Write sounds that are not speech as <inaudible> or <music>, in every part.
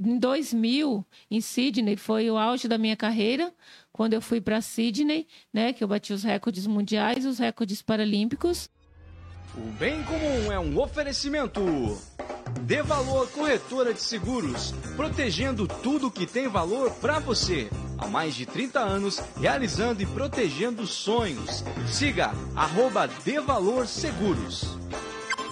Em 2000, em Sydney, foi o auge da minha carreira, quando eu fui para Sydney, né, que eu bati os recordes mundiais, os recordes paralímpicos. O bem comum é um oferecimento. Dê Valor Corretora de Seguros, protegendo tudo que tem valor para você. Há mais de 30 anos, realizando e protegendo sonhos. Siga arroba Valor Seguros.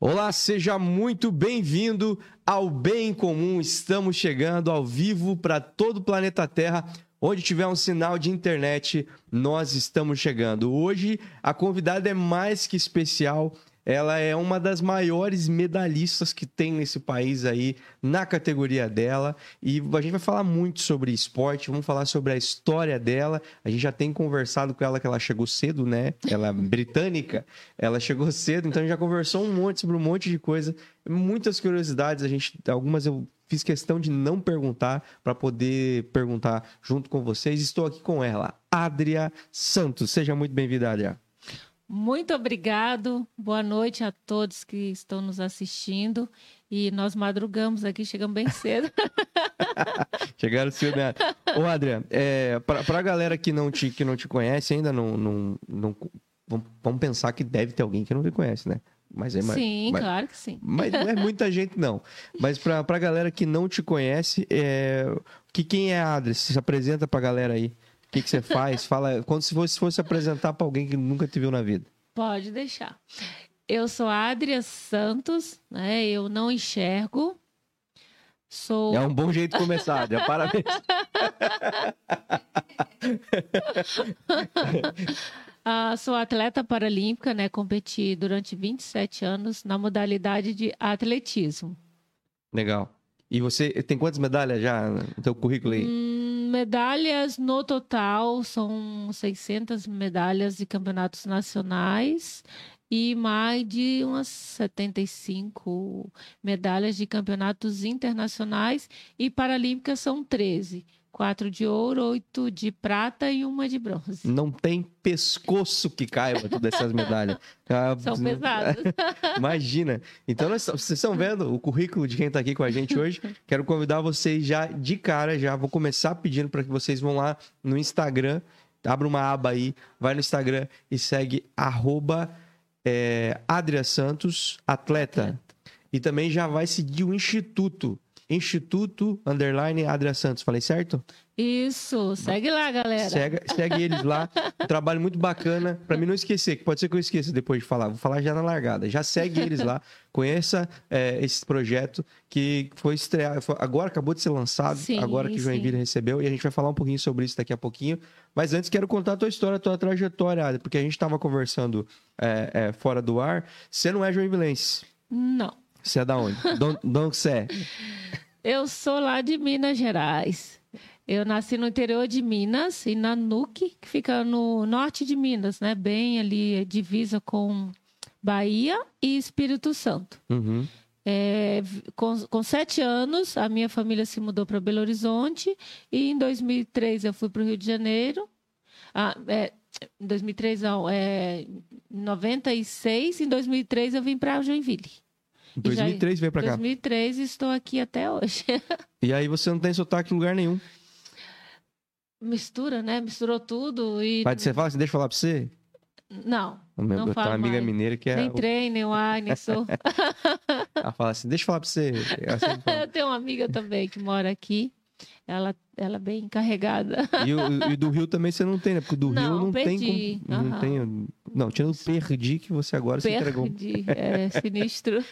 Olá, seja muito bem-vindo ao Bem Comum. Estamos chegando ao vivo para todo o planeta Terra. Onde tiver um sinal de internet, nós estamos chegando. Hoje a convidada é mais que especial. Ela é uma das maiores medalhistas que tem nesse país aí, na categoria dela. E a gente vai falar muito sobre esporte, vamos falar sobre a história dela. A gente já tem conversado com ela que ela chegou cedo, né? Ela é <laughs> britânica, ela chegou cedo, então a gente já conversou um monte sobre um monte de coisa. Muitas curiosidades, a gente, algumas eu fiz questão de não perguntar para poder perguntar junto com vocês. Estou aqui com ela, Adria Santos. Seja muito bem-vinda, Adria. Muito obrigado. Boa noite a todos que estão nos assistindo. E nós madrugamos aqui, chegamos bem cedo. <laughs> Chegaram cedo, né? Ô, Adriano, é, para a galera que não, te, que não te conhece ainda, não, não, não, vamos pensar que deve ter alguém que não te conhece, né? Mas é Sim, mas, claro que sim. Mas não é muita gente, não. Mas para a galera que não te conhece, é, que quem é a Adri? Se apresenta para a galera aí. O que, que você faz? Fala, quando se fosse, fosse apresentar para alguém que nunca te viu na vida. Pode deixar. Eu sou Adria Santos, né? Eu não enxergo. Sou... É um bom jeito de começar, Adria. Parabéns. <laughs> ah, sou atleta paralímpica, né? Competi durante 27 anos na modalidade de atletismo. Legal. E você tem quantas medalhas já no teu currículo aí? Hum, medalhas no total são 600 medalhas de campeonatos nacionais e mais de umas 75 medalhas de campeonatos internacionais e paralímpicas são 13 quatro de ouro, oito de prata e uma de bronze. Não tem pescoço que caiba todas essas medalhas. <laughs> São pesadas. <laughs> Imagina. Então, nós, vocês estão vendo o currículo de quem está aqui com a gente hoje. Quero convidar vocês já de cara, já vou começar pedindo para que vocês vão lá no Instagram, abre uma aba aí, vai no Instagram e segue arroba é, Adria Santos, atleta. atleta. E também já vai seguir o Instituto Instituto Underline Adria Santos. Falei certo? Isso, segue lá, galera. Segue, segue eles lá. <laughs> Um trabalho muito bacana. Para mim não esquecer, que pode ser que eu esqueça depois de falar. Vou falar já na largada. Já segue eles lá. <laughs> Conheça é, esse projeto que foi estreado. Agora acabou de ser lançado. Sim, agora que Joinville sim. recebeu. E a gente vai falar um pouquinho sobre isso daqui a pouquinho. Mas antes quero contar a tua história, a tua trajetória, porque a gente estava conversando é, é, fora do ar. Você não é joinvilense? Não. Você é da onde? De onde você é? Eu sou lá de Minas Gerais. Eu nasci no interior de Minas, em Nanuque, que fica no norte de Minas, né? Bem ali, divisa com Bahia e Espírito Santo. Uhum. É, com, com, sete anos, a minha família se mudou para Belo Horizonte e em 2003 eu fui para o Rio de Janeiro. Ah, é, em 2003 não, é, em 96, em 2003 eu vim para Joinville. Em 2003 veio pra cá. 2003 e estou aqui até hoje. <laughs> e aí você não tem sotaque em lugar nenhum. Mistura, né? Misturou tudo e... Pode ser fácil? Deixa eu falar pra você? Não, meu, não tenho uma amiga mais. mineira que é... Nem trem, nem o ar, nem sou. Ela fala assim, deixa eu falar pra você. Fala. <laughs> Eu tenho uma amiga também que mora aqui. Ela, ela é bem encarregada. E, o, e do Rio também você não tem, né? Porque do Não, Rio não perdi. tem como. Não Aham. tem. Não, tirando o perdi que você agora se entregou. Perdi. É sinistro. <laughs>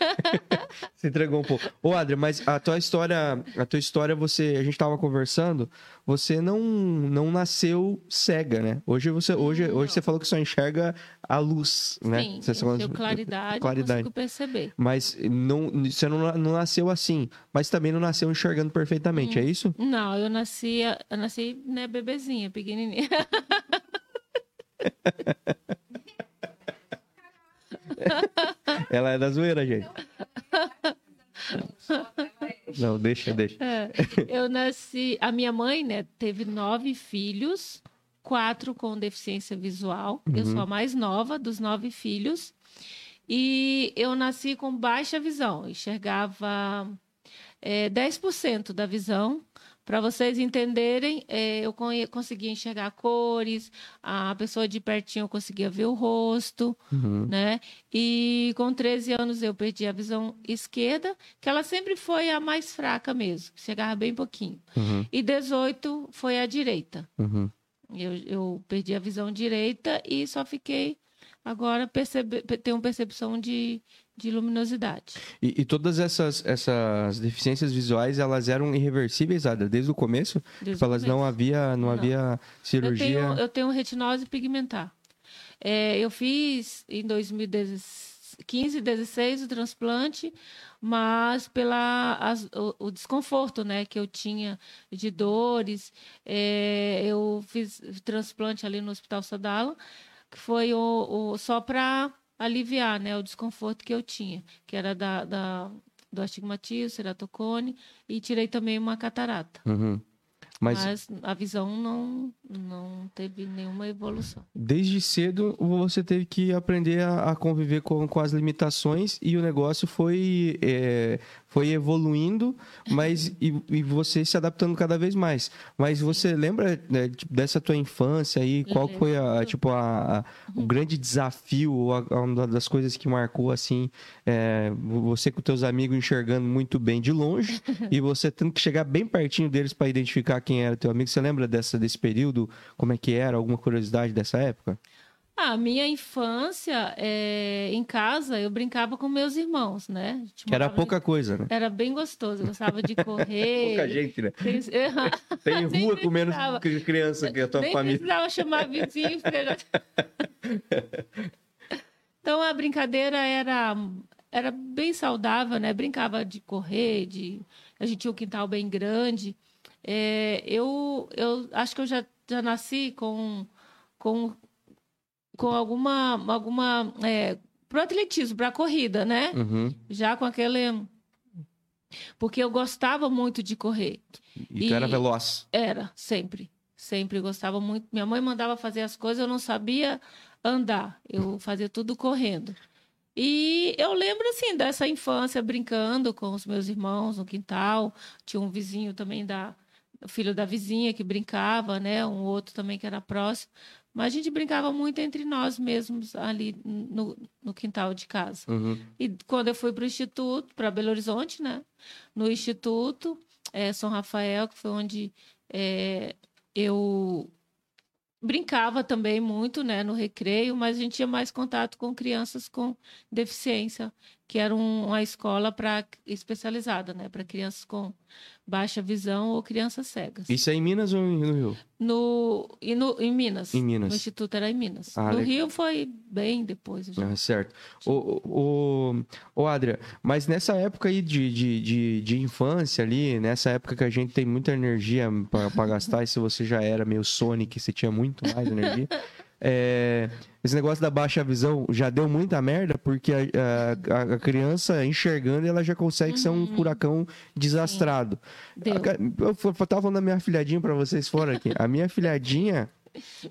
Se entregou um pouco. Ô, Adria, mas a tua história, a tua história, você, a gente tava conversando, você não, não nasceu cega, né? Hoje você, hoje, Não. hoje você falou que só enxerga a luz, né? Sim, Você só- encheu claridade, claridade. consigo perceber. Mas não, você não, não nasceu assim, mas também não nasceu enxergando perfeitamente, é isso? Não, eu nasci, eu nasci, né, bebezinha, pequenininha. <laughs> Ela é da zoeira, gente. Não, deixa, deixa. É, eu nasci. A minha mãe, né, teve nove filhos, quatro com deficiência visual. Eu Uhum. sou a mais nova dos nove filhos. E eu nasci com baixa visão, enxergava é, 10% da visão. Para vocês entenderem, é, eu conseguia enxergar cores, a pessoa de pertinho eu conseguia ver o rosto, Uhum. né? E com 13 anos eu perdi a visão esquerda, que ela sempre foi a mais fraca mesmo, chegava bem pouquinho. Uhum. E 18 foi a direita. Uhum. Eu, eu perdi a visão direita e só fiquei agora percebe, tenho percepção de, de luminosidade. E, e todas essas, essas deficiências visuais, elas eram irreversíveis, Adria, desde o começo? Desde Tipo, elas não começo. havia, não, Não. havia Eu cirurgia. tenho, eu tenho retinose pigmentar. É, eu fiz em 2015, 16 o transplante, mas pela as- o, o desconforto, né, que eu tinha de dores, é, eu fiz transplante ali no Hospital Sadala, que foi o, o- só para aliviar, né, o desconforto que eu tinha, que era da, da- do astigmatismo, ceratocone, e tirei também uma catarata. Uhum. Mas, Mas a visão não, não teve nenhuma evolução. desde cedo você teve que aprender a, a conviver com, com as limitações e o negócio foi, é, foi evoluindo, mas e, e você se adaptando cada vez mais. Mas você lembra né, dessa tua infância aí? Qual foi a, tipo, a, a- o grande desafio, ou uma das coisas que marcou assim, é, você com teus amigos enxergando muito bem de longe <laughs> e você tendo que chegar bem pertinho deles para identificar quem era teu amigo. Você lembra dessa, desse período? Como é que era? Alguma curiosidade dessa época? A minha infância, é, em casa, eu brincava com meus irmãos, né? Que era pouca coisa, né? Era bem gostoso, eu gostava de correr. Pouca gente, né? Tem- <laughs> Tem Nem rua com menos criança que a tua Nem família. precisava chamar vizinho. <laughs> então a brincadeira era, era bem saudável, né? Brincava de correr, de... a gente tinha um quintal bem grande. É, eu, eu acho que eu já, já nasci com, com, com alguma. alguma é, pro atletismo, para corrida, né? Uhum. Já com aquele. Porque eu gostava muito de correr. E tu era E- veloz. Era, sempre. Sempre gostava muito. Minha mãe mandava fazer as coisas, eu não sabia andar. Eu fazia tudo correndo. E eu lembro, assim, dessa infância brincando com os meus irmãos no quintal. Tinha um vizinho também da. O filho da vizinha que brincava, né? Um outro também que era próximo. Mas a gente brincava muito entre nós mesmos ali no, no quintal de casa. Uhum. E quando eu fui para o Instituto, para Belo Horizonte, né? No Instituto, é, São Rafael, que foi onde é, eu brincava também muito, né? No recreio, mas a gente tinha mais contato com crianças com deficiência, que era um- uma escola para especializada, né? Para crianças com baixa visão ou crianças cegas. Isso é em Minas ou no Rio? No, e no, em Minas. Em Minas. O Instituto era em Minas. Ah, no legal. Rio foi bem depois. já. Ah, certo. Ô, ô, ô, ô, Adria, mas nessa época aí de, de, de, de infância ali, nessa época que a gente tem muita energia para gastar, e se você já era meio Sonic, você tinha muito mais energia, <laughs> é, esse negócio da baixa visão já deu muita merda, porque a, a- a criança enxergando, ela já consegue ser um furacão desastrado. Eu eu tava falando da minha filhadinha pra vocês fora aqui. A minha filhadinha,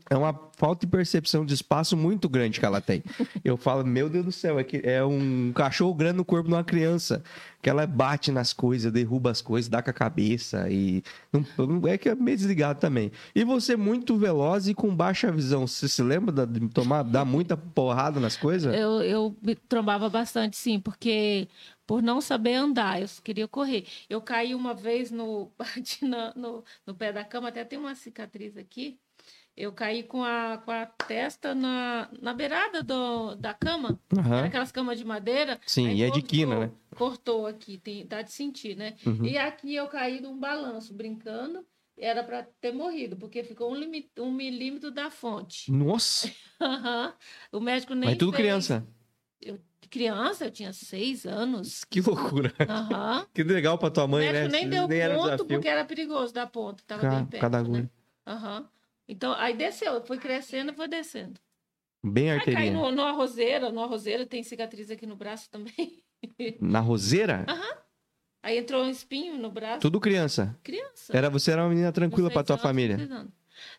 É uma falta de percepção de espaço muito grande que ela tem. Eu falo, meu Deus do céu, é, que é um cachorro grande no corpo de uma criança. Que ela bate nas coisas, derruba as coisas, dá com a cabeça e. Não, é que é meio desligado também. E você muito veloz e com baixa visão. Você se lembra de tomar, dar muita porrada nas coisas? Eu, eu me trombava bastante, sim, porque por não saber andar, eu queria correr. Eu caí uma vez no, <laughs> no, no pé da cama, até tem uma cicatriz aqui eu caí com a, com a testa na, na beirada do, da cama. Uhum. Era aquelas camas de madeira. Sim, e é de quina, né? Cortou aqui, tem, dá de sentir, né? Uhum. E aqui eu caí num balanço, brincando. Era para ter morrido, porque ficou um, limite, um milímetro da fonte. Nossa! <laughs> uhum. O médico nem. Mas tudo fez. criança. Eu, criança, eu tinha seis anos. Que loucura. Uhum. <laughs> que legal pra tua mãe, o médico né? nem deu nem ponto, porque era perigoso dar ponto. Tava Cá, bem perto. Cada agulha. Né? Aham. Então, aí desceu, foi crescendo e foi descendo. Bem arterinha. Aí cai no, no arrozeira, no arrozeira tem cicatriz aqui no braço também. <laughs> Na roseira? Aham. Uhum. Aí entrou um espinho no braço. Tudo criança? Criança. Era, você era uma menina tranquila pra tua família?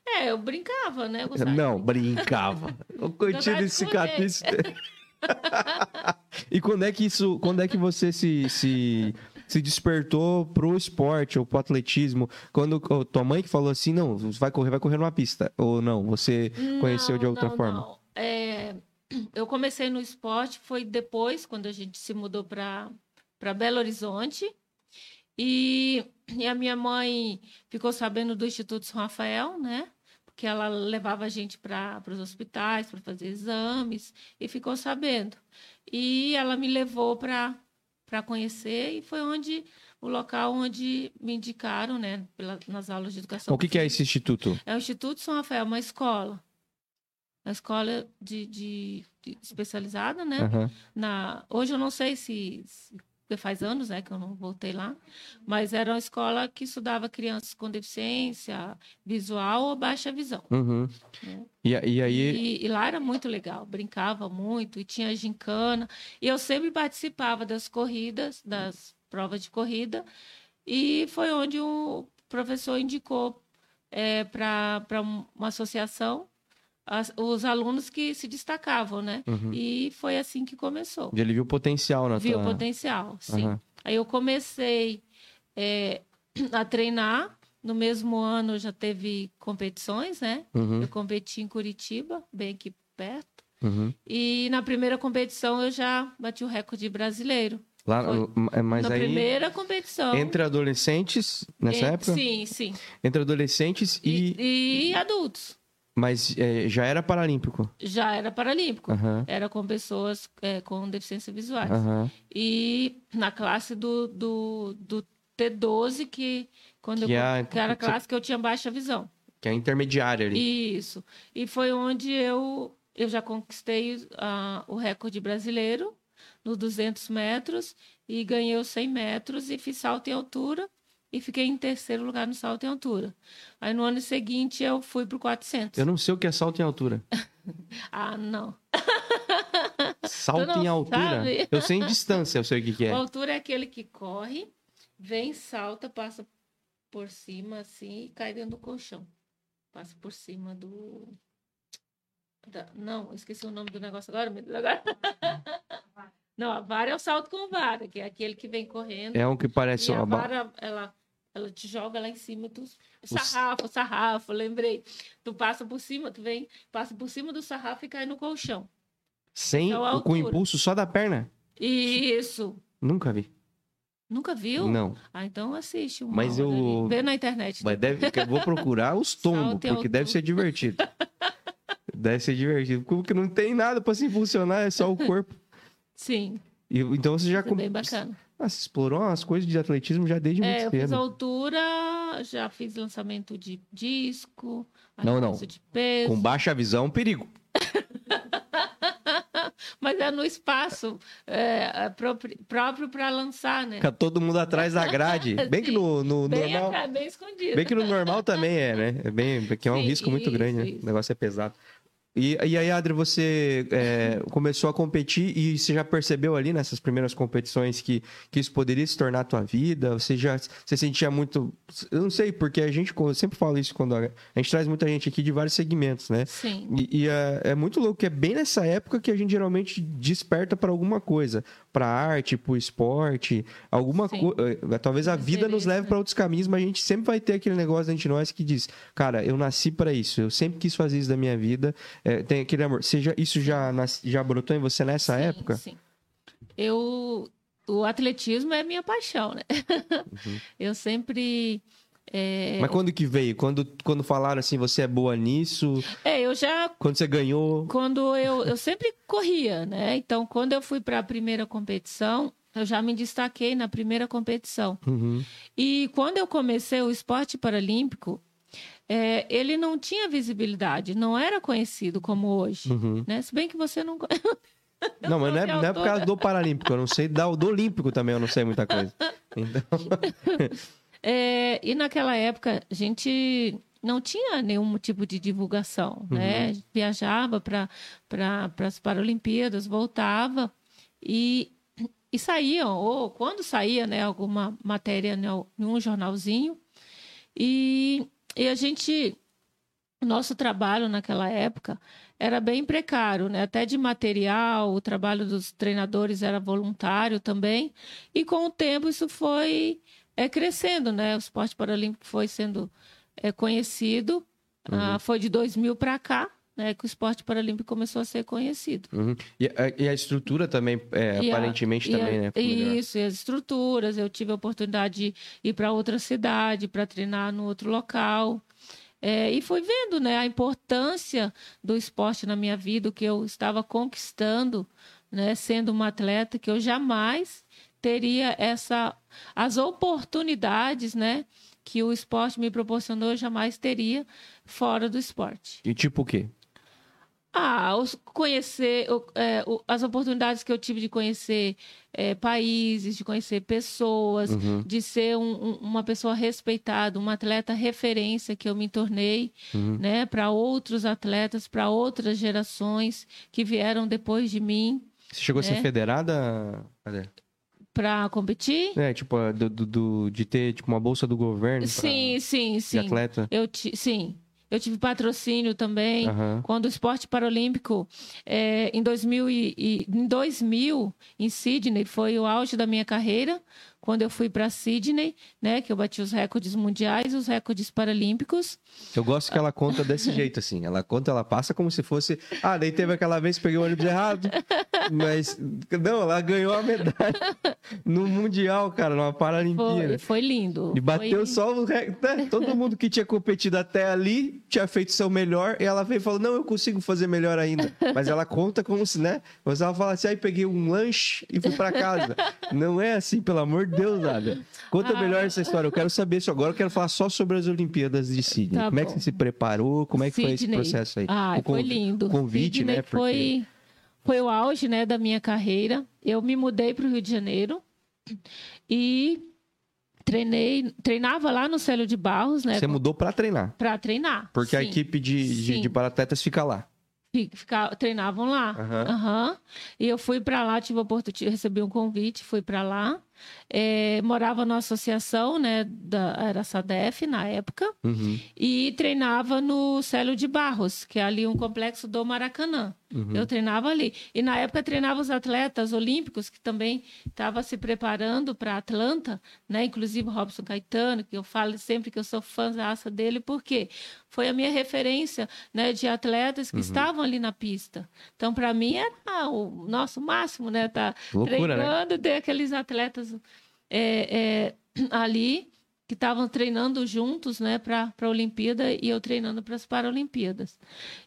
É, eu brincava, né? Eu Não, brincava. <laughs> o coitinho de cicatriz. <laughs> e quando é que isso, quando é que você se, se se despertou pro esporte ou pro atletismo? Quando tua mãe que falou assim, não, vai correr, vai correr numa pista. Ou não, você não, conheceu de outra não, forma? Não. É, eu comecei no esporte, foi depois, quando a gente se mudou para Belo Horizonte. E, e a minha mãe ficou sabendo do Instituto São Rafael, né? Porque ela levava a gente para os hospitais para fazer exames e ficou sabendo. E ela me levou para para conhecer e foi onde o local onde me indicaram, né, pela, nas aulas de educação. O que, que, é esse instituto? É o Instituto São Rafael, uma escola, uma escola de, de, de especializada, né? Uhum. Na hoje eu não sei se, se faz anos, né, que eu não voltei lá, mas era uma escola que estudava crianças com deficiência visual ou baixa visão. Uhum. Né? E, e, aí... E, e, lá era muito legal, brincava muito, e tinha gincana, e eu sempre participava das corridas, das provas de corrida, e foi onde o professor indicou é, para uma associação as, os alunos que se destacavam, né? Uhum. E foi assim que começou. E ele viu potencial na Viu tua... potencial, sim. Uhum. Aí eu comecei é, <clears throat> a treinar. No mesmo ano já teve competições, né? Uhum. Eu competi em Curitiba, bem aqui perto. Uhum. E na primeira competição eu já bati o recorde brasileiro. Lá, mas na aí, primeira competição. Entre adolescentes, nessa época? Sim, sim. Entre adolescentes e... E, e adultos. Mas é, já era paralímpico? Já era paralímpico. Uhum. Era com pessoas é, com deficiência visuais. Uhum. E na classe do, do, do T12, que, quando que, eu, é, que era a classe que eu tinha baixa visão. Que é a intermediária ali. Isso. E foi onde eu, eu já conquistei uh, o recorde brasileiro nos 200 metros e ganhei os 100 metros e fiz salto em altura e fiquei em terceiro lugar no salto em altura. Aí no ano seguinte eu fui pro 400. Eu não sei o que é salto em altura. <laughs> ah, não. salto em altura? Sabe? Eu sei em distância, eu sei o que, que é. A altura é aquele que corre, vem, salta, passa por cima assim e cai dentro do colchão. Passa por cima do. Da... Não, esqueci o nome do negócio agora, agora. <laughs> Não, a vara é o salto com vara, que é aquele que vem correndo. É um que parece uma vara, ela, ela te joga lá em cima, tu sarrafo, sarrafo, lembrei. Tu passa por cima, tu vem, passa por cima do sarrafo e cai no colchão. Sem, então, com o impulso só da perna? Isso. Nunca vi. Nunca viu? Não. Ah, então assiste. Um Mas eu. Vê na internet. Mas deve, eu vou procurar os <laughs> tombos, porque deve ser divertido. deve ser divertido. Como que não tem nada para se funcionar, é só o <laughs> corpo. Sim. E, então você já... Foi bem bacana. Ah, você explorou as coisas de atletismo já desde muito é, cedo. eu fiz altura, já fiz lançamento de disco, não, não. de peso. Com baixa visão, perigo. <laughs> Mas é no espaço é, é próprio para lançar, né? Fica todo mundo atrás da grade. <laughs> Bem que no, no bem normal. bem escondido. Bem que no normal também é, né? É bem, porque é um Sim, risco muito grande, né? O negócio é pesado. E, e aí, Adri, você é, começou a competir e você já percebeu ali nessas primeiras competições que, que isso poderia se tornar a tua vida? Você já você sentia muito. Eu não sei, porque a gente, eu sempre falo isso quando a, a gente traz muita gente aqui de vários segmentos, né? Sim. E, e é, é, muito louco que é bem nessa época que a gente geralmente desperta para alguma coisa, para arte, para o esporte, alguma coisa. Eh, talvez a vida nos leve para outros caminhos, mas a gente sempre vai ter aquele negócio dentro de nós que diz: cara, eu nasci para isso, eu sempre quis fazer isso da minha vida. É, tem aquele amor. Seja, isso já, já brotou em você nessa sim, época? Sim. Eu. O atletismo é minha paixão, né? Uhum. <laughs> Eu sempre. É... Mas quando que veio? Quando, quando falaram assim, você é boa nisso? É, eu já. Quando você ganhou? Quando eu, eu sempre corria, né? Então, quando eu fui para a primeira competição, eu já me destaquei na primeira competição. Uhum. E quando eu comecei o esporte paralímpico, é, ele não tinha visibilidade, não era conhecido como hoje. Uhum. Né? Se bem que você não. <laughs> não, mas não é, não é por causa do Paralímpico, eu não sei. Do, do Olímpico também eu não sei muita coisa. Então... <laughs> é, e naquela época, a gente não tinha nenhum tipo de divulgação, uhum. né? Viajava para pra, as Paralimpíadas, voltava e, e saíam, ou quando saía né, alguma matéria em um jornalzinho, e e a gente, nosso trabalho naquela época era bem precário, né? Até de material, o trabalho dos treinadores era voluntário também. E com o tempo isso foi é, crescendo, né? O esporte paralímpico foi sendo é, conhecido. Uhum. Ah, foi de 2000 para cá. Né, que o esporte paralímpico começou a ser conhecido. Uhum. E, a, e, a, estrutura também, é, aparentemente a, também, a, né? Isso, e as estruturas. Eu tive a oportunidade de ir para outra cidade para treinar no outro local. É, e fui vendo né, a importância do esporte na minha vida, o que eu estava conquistando, né, sendo uma atleta, que eu jamais teria essa as oportunidades, né, que o esporte me proporcionou, eu jamais teria fora do esporte. E tipo o quê? Ah, os, conhecer é, as oportunidades que eu tive de conhecer é, países, de conhecer pessoas, uhum. de ser um, um, uma pessoa respeitada, uma atleta referência que eu me tornei, uhum. né, para outros atletas, para outras gerações que vieram depois de mim. Você chegou né? a ser né? federada? Cadê? Para competir? É, tipo, do, do, do, de ter tipo, uma bolsa do governo. Sim, pra... sim, sim. De atleta? Eu ti... Sim. Eu tive patrocínio também. Uhum. Quando o esporte paralímpico, é, em, 2000 e, e, em 2000, em Sydney, foi o auge da minha carreira quando eu fui para Sydney, né, que eu bati os recordes mundiais, os recordes paralímpicos. Eu gosto que ela conta desse <laughs> jeito assim, ela conta, ela passa como se fosse, ah, daí teve aquela vez que peguei o ônibus errado, mas não, ela ganhou a medalha <laughs> no mundial, cara, numa Paralimpíada. Foi, foi lindo. E bateu foi... só o recorde, né? todo mundo que tinha competido até ali tinha feito seu melhor e ela veio e falou: "Não, eu consigo fazer melhor ainda". Mas ela conta como se, né? Mas ela fala assim: "Aí peguei um lanche e fui para casa". Não é assim, pelo amor de Deus, nada. Conta ah. melhor essa história. Eu quero saber isso agora. Eu quero falar só sobre as Olimpíadas de Sydney. Tá Como bom. é que você se preparou? Como é que Sydney. foi esse processo aí? Ah, foi lindo. O convite, Sydney né? Porque... Foi, foi o auge né, da minha carreira. Eu me mudei para o Rio de Janeiro e treinei, treinava lá no Célio de Barros, né? Você mudou para treinar? Para treinar. Porque sim. a equipe de, de, de paratletas fica lá ficar, treinavam lá. Uhum. Uhum. E eu fui para lá, tive a oportunidade, recebi um convite, fui para lá. É, morava na associação, né, da, era a SADEF na época, uhum. e treinava no Célio de Barros, que é ali um complexo do Maracanã. Uhum. Eu treinava ali. E na época treinava os atletas olímpicos, que também estavam se preparando para Atlanta, né, inclusive o Robson Caetano, que eu falo sempre que eu sou fã dele, porque foi a minha referência né, de atletas que uhum. estavam ali na pista. Então, para mim, era o nosso máximo, né? Tá Loucura, né? treinando, né? ter aqueles atletas é, é, <clears throat> ali que estavam treinando juntos, né, para a Olimpíada e eu treinando para as Paralimpíadas.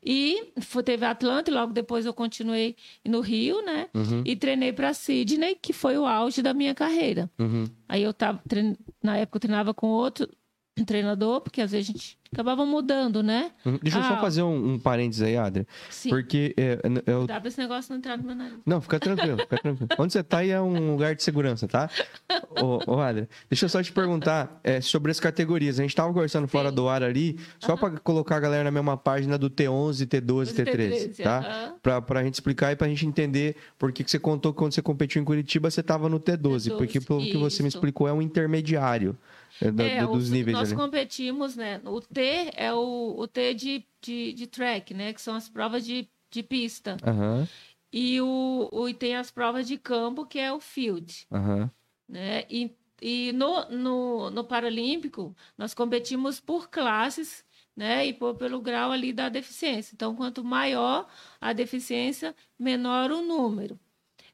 E foi, teve Atlanta e logo depois eu continuei no Rio, né, uhum. e treinei para Sydney, que foi o auge da minha carreira. Uhum. Aí eu tava, na época eu treinava com outro treinador, porque às vezes a gente acabava mudando, né? Uhum. Deixa eu só Ah. fazer um, um parênteses aí, Adri. Sim. Porque é, eu, Dá pra esse negócio não entrar no meu nariz. Não, fica tranquilo, fica tranquilo. Onde você tá aí é um lugar de segurança, tá? Ô, ô Adria, deixa eu só te perguntar é, sobre as categorias. A gente tava conversando fora Sim. do ar ali, só pra colocar a galera na mesma página do T11, T12, T13, tá? aham. Pra, pra gente explicar e pra gente entender por que, que você contou que quando você competiu em Curitiba, você tava no T12. T12, porque pelo que você me isso. explicou, é um intermediário da- É, do- dos o- níveis nós ali. competimos, né? O T é o, o T de, de, de track, né? Que são as provas de, de pista. Aham, E, o, o, e tem as provas de campo, que é o field. aham. né? E, e no, no, no Paralímpico, nós competimos por classes, né? E por, pelo grau ali da deficiência. Então, quanto maior a deficiência, menor o número.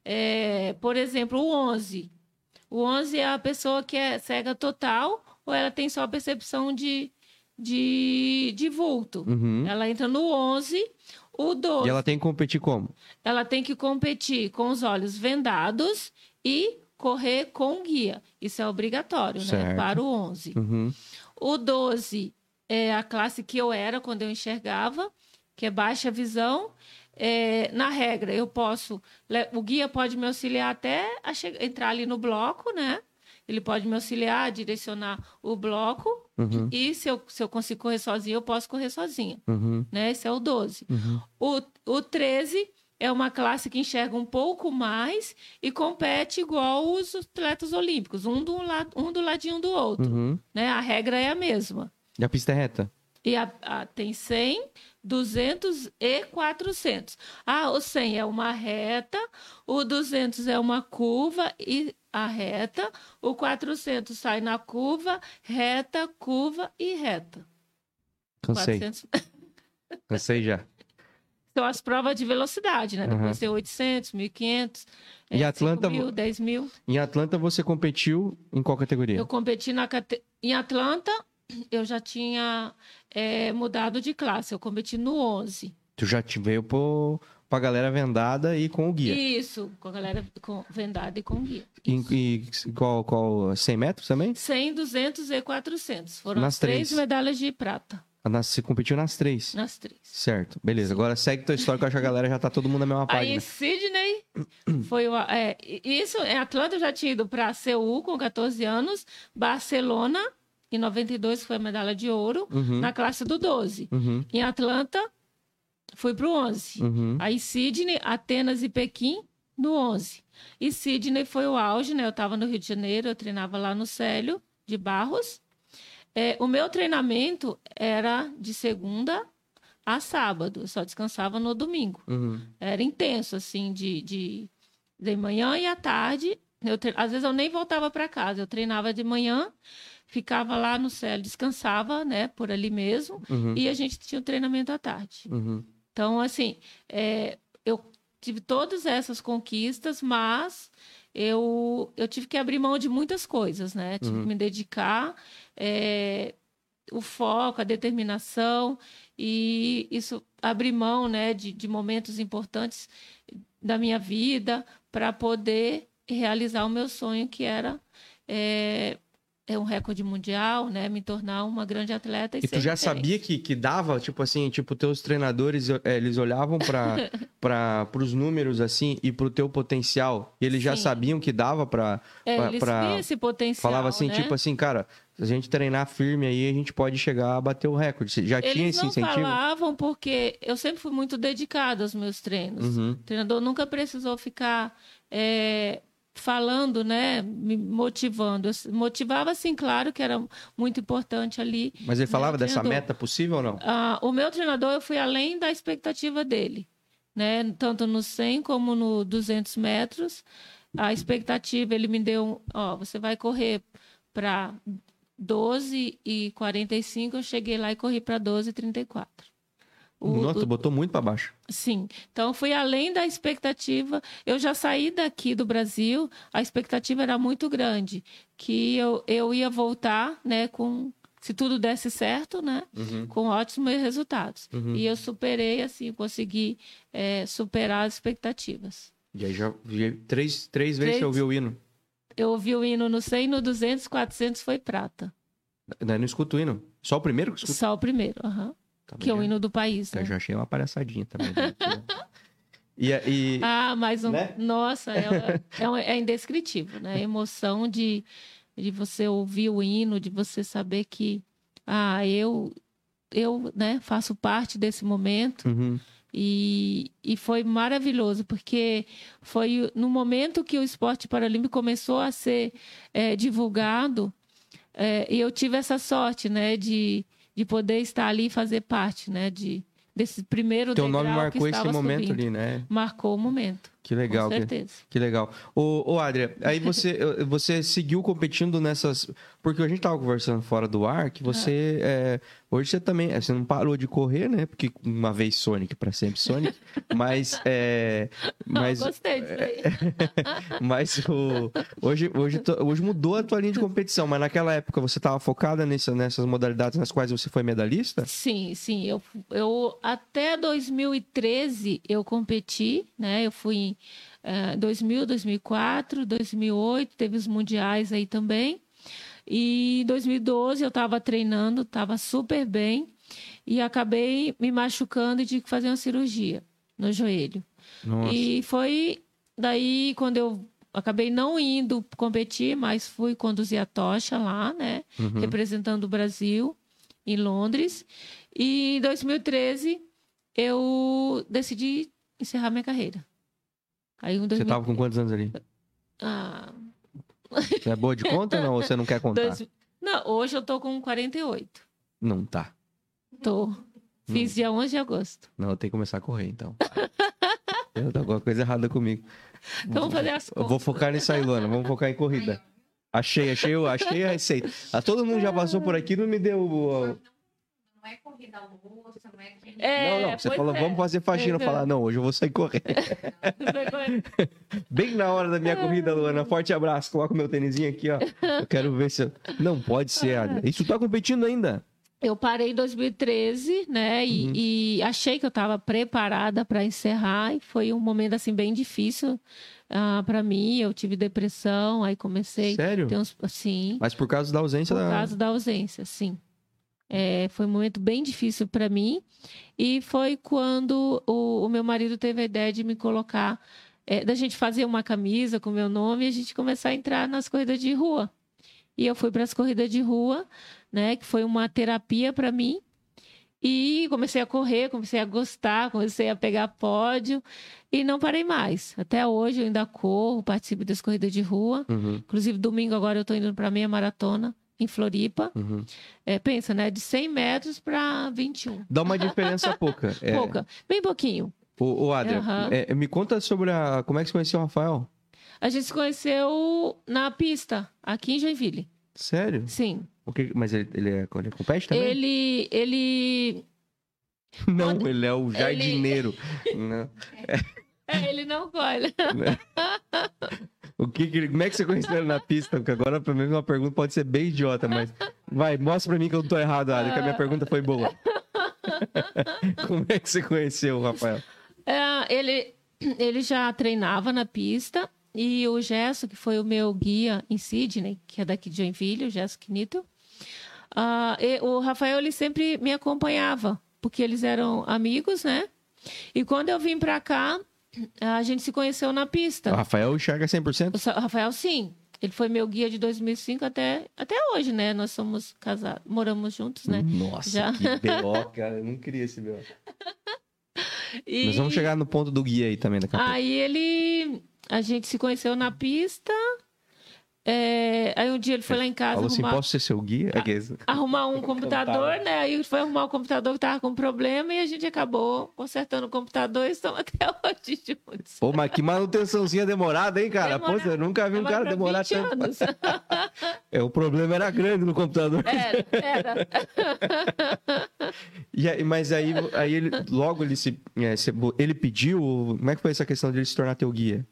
É, por exemplo, o 11. O 11 é a pessoa que é cega total ou ela tem só percepção de, de, de vulto. Uhum. Ela entra no 11. O 12 E ela tem que competir como? ela tem que competir com os olhos vendados e correr com guia. Isso é obrigatório, né? Certo. Para o 11. Uhum. O 12 é a classe que eu era quando eu enxergava, que é baixa visão. É, na regra, eu posso. O guia pode me auxiliar até entrar ali no bloco, né? Ele pode me auxiliar, direcionar o bloco. Uhum. E se eu, se eu consigo correr sozinha, eu posso correr sozinha. Uhum. Né? Esse é o 12. Uhum. O, o 13 é uma classe que enxerga um pouco mais e compete igual os atletas olímpicos, um do, lado, um do ladinho do outro. Uhum. Né? A regra é a mesma. E a pista é reta? E a, a- tem 100, 200 e 400. Ah, o 100 é uma reta, o 200 é uma curva e a reta, o 400 sai na curva, reta, curva e reta. Cansei. 400 <laughs> Cansei já. são as provas de velocidade, né? Uhum. Depois tem 800, 1500, E é, Atlanta- 5 mil, 10 mil. Em Atlanta você competiu em qual categoria? Eu competi na em Atlanta, eu já tinha é, mudado de classe, eu competi no 11. Tu já te veio pro, pra galera vendada e com o guia. Isso, com a galera com, vendada e com guia. E, e qual, qual? 100 metros também? 100, 200 e 400. Foram Nas as três três. medalhas de prata, Ah, nas- Você competiu nas três. nas três. Certo, beleza. Agora segue tua história que eu acho que a galera já tá todo mundo na mesma Aí página. em Sydney, foi o, é, isso, em Atlanta eu já tinha ido para Seul com 14 anos, Barcelona, em 92 que foi a medalha de ouro, Uhum, na classe do 12. uhum, Em Atlanta, fui para o 11. uhum. Aí Sydney, Atenas e Pequim no 11. E Sydney foi o auge, né? Eu estava no Rio de Janeiro, eu treinava lá no Célio de Barros. É, o meu treinamento era de segunda a sábado, eu só descansava no domingo. uhum. Era intenso, assim, de, de, de manhã e à tarde. Eu tre- Às vezes eu nem voltava para casa, eu treinava de manhã, ficava lá no Célio, descansava, né, por ali mesmo, Uhum, e a gente tinha o treinamento à tarde. uhum. Então, assim, é, eu tive todas essas conquistas, mas eu, eu tive que abrir mão de muitas coisas, né? Tive Uhum. que me dedicar, é, o foco, a determinação, e isso abrir mão, né, de, de momentos importantes da minha vida para poder realizar o meu sonho, que era é, é um recorde mundial, né? Me tornar uma grande atleta. E, E tu já sabia que, que dava, tipo assim, tipo, teus treinadores, eh, eles olhavam para <laughs> para os números, assim, e pro teu potencial, e eles já Sim. sabiam que dava pra... É, pra- eles pra- esse potencial, Falava assim, né? tipo assim, cara, se a gente treinar firme aí, a gente pode chegar a bater o recorde. Já tinha Eles esse não incentivo? falavam porque eu sempre fui muito dedicada aos meus treinos. Uhum, O treinador nunca precisou ficar é, falando, né, me motivando. Eu motivava, assim, claro que era muito importante ali. Mas ele falava Né, dessa treinador. meta possível ou não? Ah, o meu treinador, eu fui além da expectativa dele, né? Tanto no 100 como no 200 metros. A expectativa, ele me deu, ó, você vai correr para 12 e 45, eu cheguei lá e corri para 12 e 34. O- Nossa, o- botou muito pra baixo. Sim, então fui além da expectativa. Eu já saí daqui do Brasil, a expectativa era muito grande, que eu, eu ia voltar, né, com se tudo desse certo, né, Uhum, com ótimos resultados. uhum. E eu superei, assim, consegui é, superar as expectativas. E aí já, já três, três vezes Três. você ouviu o hino. Eu ouvi o hino no 100, no 200, 400 foi prata. Não, não escuto o hino. Só o primeiro que escuto? Só o primeiro, aham. Tá Que é o hino do país, Eu né? já achei uma palhaçadinha também. né? <laughs> e, e Ah, mas um... Né? nossa, é, <laughs> é, é indescritível, né? A emoção de, de você ouvir o hino, de você saber que, ah, eu, eu, né, faço parte desse momento. Uhum. E, e foi maravilhoso, porque foi no momento que o esporte paralímpico começou a ser eh, divulgado, eh, e eu tive essa sorte, né, de, de poder estar ali e fazer parte, né, de, desse primeiro Teu nome marcou que esse momento subindo. ali, né? Marcou o momento, Que legal. com Que, certeza. que legal. Ô, ô Adria, aí você, <laughs> você seguiu competindo nessas. Porque a gente tava conversando fora do ar que você. é, hoje você também. Você não parou de correr, né? Porque uma vez Sonic, para sempre Sonic. <laughs> mas. É, mas Não, gostei disso aí. <laughs> mas o, hoje, hoje, hoje mudou a tua linha de competição. Mas naquela época você tava focada nessa, nessas modalidades nas quais você foi medalhista? Sim, sim. Eu, eu até 2013 eu competi, né? Eu fui em eh, 2000, 2004, 2008, teve os mundiais aí também. E em 2012 eu estava treinando, estava super bem e acabei me machucando e tive que fazer uma cirurgia no joelho. Nossa. E foi daí quando eu acabei não indo competir, mas fui conduzir a tocha lá, né? Uhum. Representando o Brasil em Londres. E em 2013 eu decidi encerrar minha carreira. Aí Você 2000... tava com quantos anos ali? Ah, Você é boa de conta ou não? Ou você não quer contar? dois- Não, hoje eu tô com 48. Não tá. Tô. Hum. Fiz dia 11 de agosto. Não, eu tenho que começar a correr, então. <laughs> Eu tô alguma coisa errada comigo. Então vamos fazer as Eu vou contas. focar nisso aí, Luana. Vamos focar em corrida. Achei, achei, eu achei a receita. Ah, todo mundo já passou por aqui e não me deu. Não é corrida louça, não é corrida. É, não, não. Você falou, é. vamos fazer faxina. É. Falar, não, hoje eu vou sair correr. Bem na hora da minha corrida, Luana. Forte abraço. Coloca o meu tênisinho aqui, ó. Eu quero ver se. eu- <laughs> Não pode ser, Adria. Isso tá competindo ainda. Eu parei em 2013, né? E, Uhum. e achei que eu estava preparada para encerrar. E foi um momento assim bem difícil para mim. Eu tive depressão, aí comecei Sério? uns, sim, Mas por causa da ausência por da. causa da ausência, sim. É, foi um momento bem difícil para mim. E foi quando o, o meu marido teve a ideia de me colocar, é, da gente fazer uma camisa com meu nome e a gente começar a entrar nas corridas de rua. E eu fui para as corridas de rua, né? Que foi uma terapia para mim. E comecei a correr, comecei a gostar, comecei a pegar pódio e não parei mais. Até hoje eu ainda corro, participo das corridas de rua. Uhum, Inclusive, domingo agora eu estou indo para a meia maratona em Floripa. uhum. É, pensa, né? De 100 metros para 21. Dá uma diferença <laughs> pouca. É, Pouca, bem pouquinho. Ô, ô Adria, Aham. é, me conta sobre a. Como é que você conheceu o Rafael? A gente se conheceu na pista, aqui em Joinville. Sério? Sim. O que... Mas ele, ele, é, ele compete também? Ele, ele, <laughs> Não, Quando- ele é o jardineiro. Não. <laughs> é, ele não colhe. O que, que como é que você conheceu ele na pista? Porque agora, pra mim, uma pergunta pode ser bem idiota, mas. Vai, mostra pra mim que eu não tô errado, Adria, que a minha pergunta foi boa. <laughs> como é que você conheceu o Rafael? É, ele, ele já treinava na pista e o Gesso, que foi o meu guia em Sydney, que é daqui de Joinville, o Gesso Quinito, e o Rafael ele sempre me acompanhava, porque eles eram amigos, né? E quando eu vim pra cá, a gente se conheceu na O pista. Rafael enxerga 100%? O Rafael, sim. Ele foi meu guia de 2005 até, até hoje, né? Nós somos casados, moramos juntos, né? Nossa, Já. que B.O., <laughs> cara. Eu não queria esse B.O. E... Nós vamos chegar no ponto do guia aí também daqui a pouco. Aí ele. A gente se conheceu na pista. É, aí um dia ele foi lá em casa Falou assim: arrumar, posso ser seu guia? É que esse- arrumar um <laughs> computador, né? Aí ele foi arrumar o computador que tava com problema e a gente acabou consertando o computador e estamos <laughs> até hoje juntos. Pô, mas que manutençãozinha demorada, hein, cara? Pô, Demora- você nunca viu um cara demorar 20 tanto. anos. <laughs> É, o problema era grande no computador. Era, era. E aí- mas aí, aí ele, logo ele se, é, se- ele pediu. Como é que foi essa questão de ele se tornar teu guia?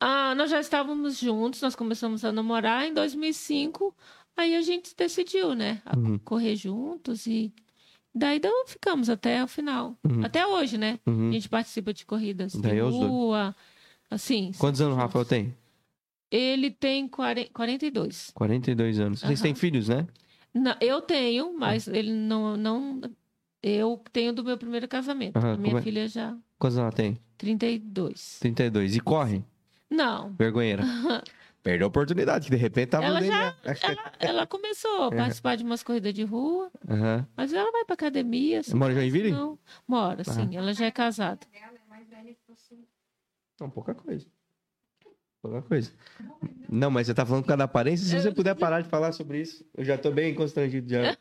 Ah, nós já estávamos juntos, nós começamos a namorar em 2005. Aí a gente decidiu, né? Uhum. Correr juntos e daí então, ficamos até o final. Uhum. Até hoje, né? Uhum. A gente participa de corridas Daí de é dois. rua, assim. Quantos anos o Rafael tem? Ele tem 40, 42. 42 anos. Vocês têm filhos, né? Não, eu tenho, mas ele não, não. Eu tenho do meu primeiro casamento. Minha é? filha já. Quantos ela tem? 32. 32. E corre? Não. Vergonheira. <laughs> Perdeu a oportunidade, que de repente tava Ela já-. Ela, ela começou a participar de umas corridas de rua, Aham. mas ela vai pra academia. assim, Mora em Joinville? Não, mora, sim. Ela já é casada. Ela é mais velha que você. Não, pouca coisa. Pouca coisa. Não, mas você tá falando por causa da aparência. Se você puder parar de falar sobre isso, eu já tô bem constrangido já. <laughs>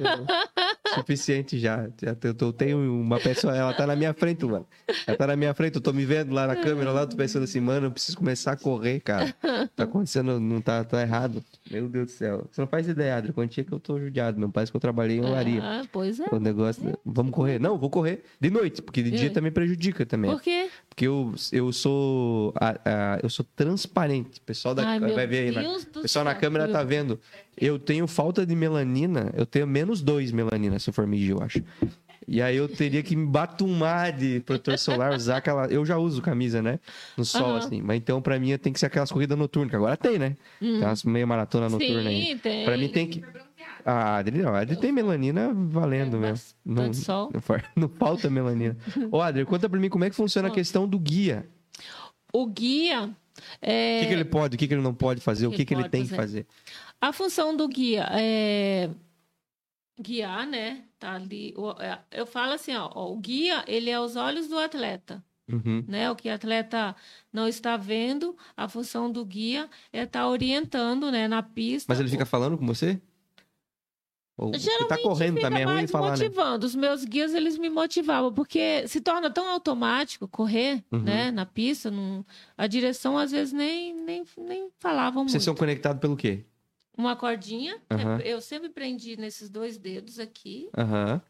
Suficiente já. já tô- tenho uma pessoa, ela tá na minha frente, mano. Ela tá na minha frente, eu tô me vendo lá na câmera, lá, eu tô pensando assim, mano, eu preciso começar a correr, cara. Tá acontecendo, não tá, tá errado. Meu Deus do céu. Você não faz ideia, Adri, quantia que eu tô judiado, meu. Parece que eu trabalhei em olaria. Ah, pois é. O negócio. Vamos correr? Não, vou correr de noite, porque de dia também prejudica também. Por quê? Porque eu, eu sou. a- a- eu sou transparente. O pessoal da, Ai, meu vai ver aí. O pessoal na câmera tá vendo. Eu tenho falta de melanina. Eu tenho menos dois melanina se eu for medir, eu acho. E aí eu teria que me batumar de protetor solar, usar aquela. Eu já uso camisa, né? No sol, Aham. assim. Mas então, pra mim, tem que ser aquelas corridas noturnas, que agora tem, né? Tem umas meia maratona noturna aí. Sim, tem. Pra mim tem que. Super bronzeada. A Adri não, Adri tem melanina valendo É, mesmo. bastante Não, sol. não, fa- <laughs> não falta melanina. Ô, Adri, conta pra mim como é que funciona a questão do guia. O guia. É... O que, que ele pode, o que, que ele não pode fazer, o que, que ele pode tem que fazer? fazer. A função do guia é guiar, né? Tá ali. é, Eu falo assim, ó, ó, o guia, ele é os olhos do atleta, Uhum. né? O que o atleta não está vendo, a função do guia é estar orientando, né, na pista. Mas ele fica falando com você? Ou você tá correndo também, é ruim falar, né? motivando. Os meus guias, eles me motivavam, porque se torna tão automático correr, Uhum. né, na pista, não... a direção às vezes nem, nem, nem falavam muito. Vocês são conectados pelo quê? Uma cordinha, é- eu sempre prendi nesses dois dedos aqui,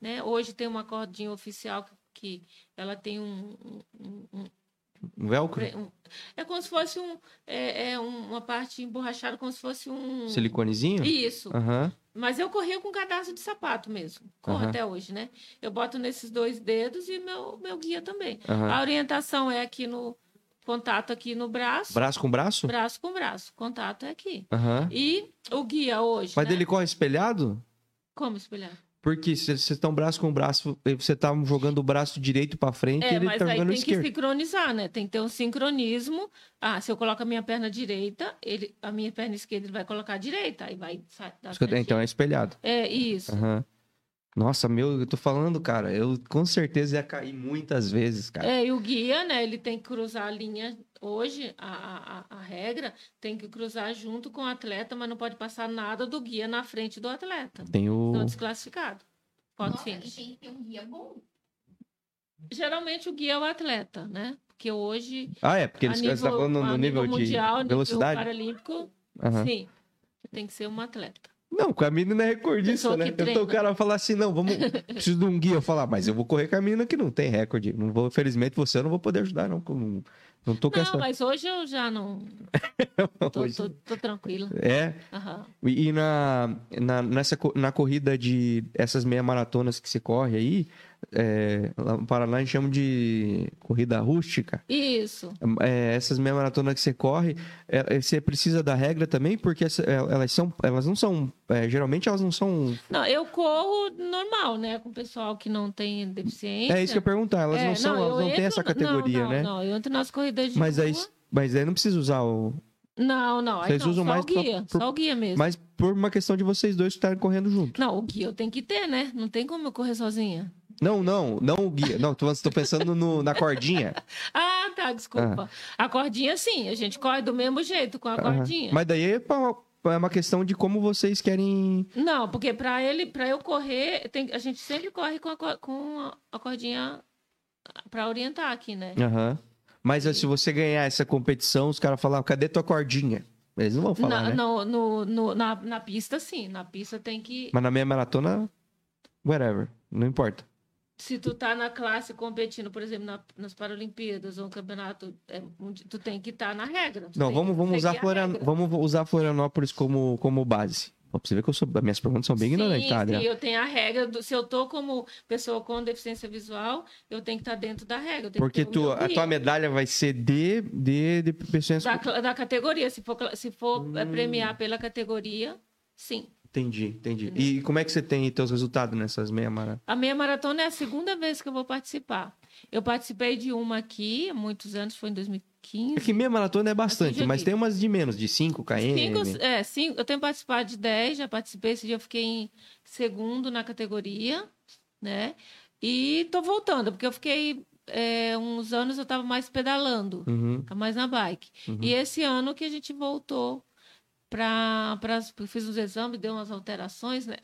né? Hoje tem uma cordinha oficial que, que ela tem um, um- um- Um velcro? um- é como se fosse um é, é um- uma parte emborrachada, como se fosse um Siliconezinho? isso. Aham. Mas eu corria com cadastro de sapato mesmo, corro até hoje, né? Eu boto nesses dois dedos e meu meu guia também. A orientação é aqui no contato aqui no braço, Braço com braço? braço com braço, contato é aqui. Aham. E o guia hoje, Mas né? ele corre espelhado? como espelhar? Porque se vocês estão braço com braço, e você tá jogando o braço direito pra frente É, ele mas tá aí jogando tem esquerdo. que sincronizar, né? Tem que ter um sincronismo. Ah, se eu coloco a minha perna direita, ele, a minha perna esquerda ele vai colocar a direita, aí vai. Então é espelhado. É isso. Aham. Nossa, meu, eu tô falando, cara, eu com certeza ia cair muitas vezes, cara. É, e o guia, né? Ele tem que cruzar a linha. Hoje, a, a, a- regra tem que cruzar junto com o atleta, mas não pode passar nada do guia na frente do atleta. Tem o. Então, desclassificado. Pode Nossa, e finish. tem que ter um guia bom. Geralmente o guia é o atleta, né? Porque hoje, Ah, é, porque a eles nível, você tá falando no nível, nível de mundial, nível velocidade? paralímpico, Aham. sim. Tem que ser um atleta. Não, com a menina é recordista, né? Então o cara falar assim, não, vamos. <laughs> Preciso de um guia. Eu falar, mas eu vou correr com a menina que não tem recorde. Não vou, felizmente, você eu não vou poder ajudar, não. Não, não tô com Não, essa. mas hoje eu já não. <laughs> Tô, Hoje- tô, tô tranquila. É. Aham. E na, na, nessa, na corrida de essas meia maratonas que você corre aí, é, lá no Paraná a gente chama de corrida rústica. Isso. É, essas meia maratonas que você corre, é, é, você precisa da regra também, porque é, elas são, elas não são, é, geralmente elas não são. Não, eu corro normal, né? Com o pessoal que não tem deficiência. É isso que eu perguntar, elas não são, eu elas não têm essa categoria, não, né? Não, eu entro nas corridas de Mas aí, rua. mas aí não precisa usar o. Não, não. Aí Vocês não, usam só mais o guia. só por- Só o guia mesmo. Mas por uma questão de vocês dois estarem correndo junto. Não, o guia eu tenho que ter, né? Não tem como eu correr sozinha. Não, não, não o guia. Não, tô, tô pensando no- na cordinha. <laughs> Ah, tá, desculpa. A cordinha, sim. A gente corre do mesmo jeito com a cordinha. Mas daí é pra- é uma questão de como vocês querem. Não, porque para ele, para eu correr, tem- a gente sempre corre com a, co- com a- cordinha para orientar aqui, né? Aham. Mas se você ganhar essa competição, os caras falam, cadê tua cordinha? Eles não vão falar, na, né? no- no- no- na, na pista, sim. Na pista tem que. Mas na meia maratona, whatever. Não importa. Se tu tá na classe competindo, por exemplo, na- nas Paralimpíadas ou no campeonato, é, tu tem que estar na regra. Não, vamos, que vamos, usar Florian... vamos usar Florianópolis como, como base. Pra você ver que eu sou... minhas perguntas são bem ignorantes, sim, tá, sim, eu tenho a regra. Do, se eu tô como pessoa com deficiência visual, eu tenho que estar dentro da regra. Porque tu, a tua medalha vai ser de, de, de pessoas... da, da categoria. Se for, se for é, Hum. premiar pela categoria, sim. Entendi, entendi. E como é que você tem teus resultados nessas meia maratona? A meia maratona é a segunda vez que eu vou participar. Eu participei de uma aqui há muitos anos, foi em 2015. É que meia maratona é bastante, já mas tem umas de menos, de 5 km. Cinco, é, cinco, eu tenho participado de 10, já participei. Esse dia eu fiquei em segundo na categoria, né? E tô voltando, porque eu fiquei é, uns anos eu tava mais pedalando, Uhum. mais na bike. E esse ano que a gente voltou para fiz os exames, deu umas alterações, né?